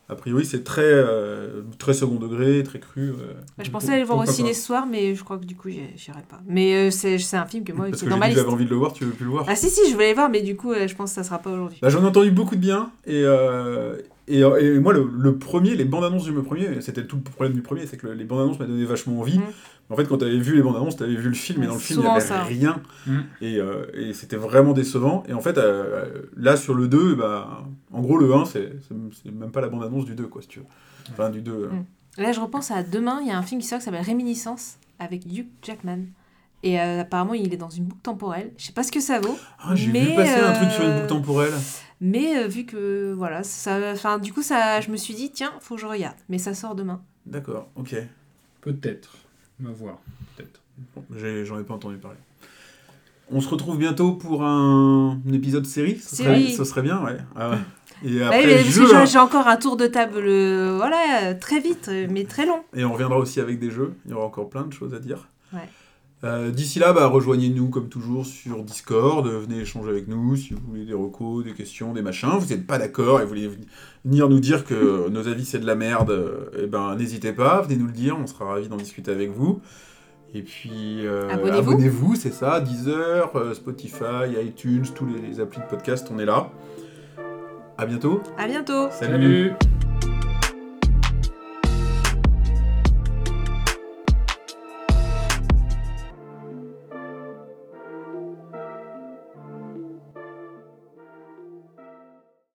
a priori c'est très, euh, très second degré, très cru. euh. Bah, Je pensais aller le voir au ciné ce soir, mais je crois que du coup, j'irai pas. Mais euh, c'est un film que moi, Parce que j'avais liste. envie de le voir, tu veux plus le voir Ah si, si, je voulais aller voir, mais du coup, euh, je pense que ça sera pas aujourd'hui. Bah, J'en ai entendu beaucoup de bien, et, euh, et, et moi, le, le premier, les bandes annonces du premier, c'était tout le problème du premier, c'est que le- les bandes annonces m'ont donné vachement envie. Mhm. En fait, quand tu avais vu les bandes annonces, tu avais vu le film, et dans le film, il n'y avait ça. rien, Mhm. et, euh, et c'était vraiment décevant. Et en fait, euh, là, sur le 2, bah, en gros, le 1, c'est même pas la bande annonce du 2, quoi, si tu veux. Enfin, du 2. euh. Mhm. Là, je repense à demain, il y a un film qui sort qui s'appelle Réminiscence avec Hugh Jackman. Et euh, apparemment, il est dans une boucle temporelle. Je sais pas ce que ça vaut. Ah, j'ai vu passer un truc euh, sur une boucle temporelle. Mais euh, vu que, voilà, ça, enfin, du coup, ça, je me suis dit, tiens, faut que je regarde. Mais ça sort demain. D'accord, ok. Peut-être. On va voir. Peut-être. Bon, J'en ai pas entendu parler. On se retrouve bientôt pour un, un épisode série. Serait, Série. ce serait bien, ouais. Ah ouais. Et Bah après, mais j'ai- encore un tour de table, voilà, très vite, mais très long. Et on reviendra aussi avec des jeux. Il y aura encore plein de choses à dire. Ouais. Euh, D'ici là, bah, rejoignez-nous comme toujours sur Discord. Venez échanger avec nous si vous voulez des recos, des questions, des machins. Vous n'êtes pas d'accord et vous voulez venir nous dire que nos avis c'est de la merde, euh, eh ben n'hésitez pas, venez nous le dire. On sera ravis d'en discuter avec vous. Et puis euh, Abonnez-vous. abonnez-vous, c'est ça. Deezer, euh, Spotify, iTunes, tous les, les applis de podcast, on est là. À bientôt. À bientôt. Salut. Salut.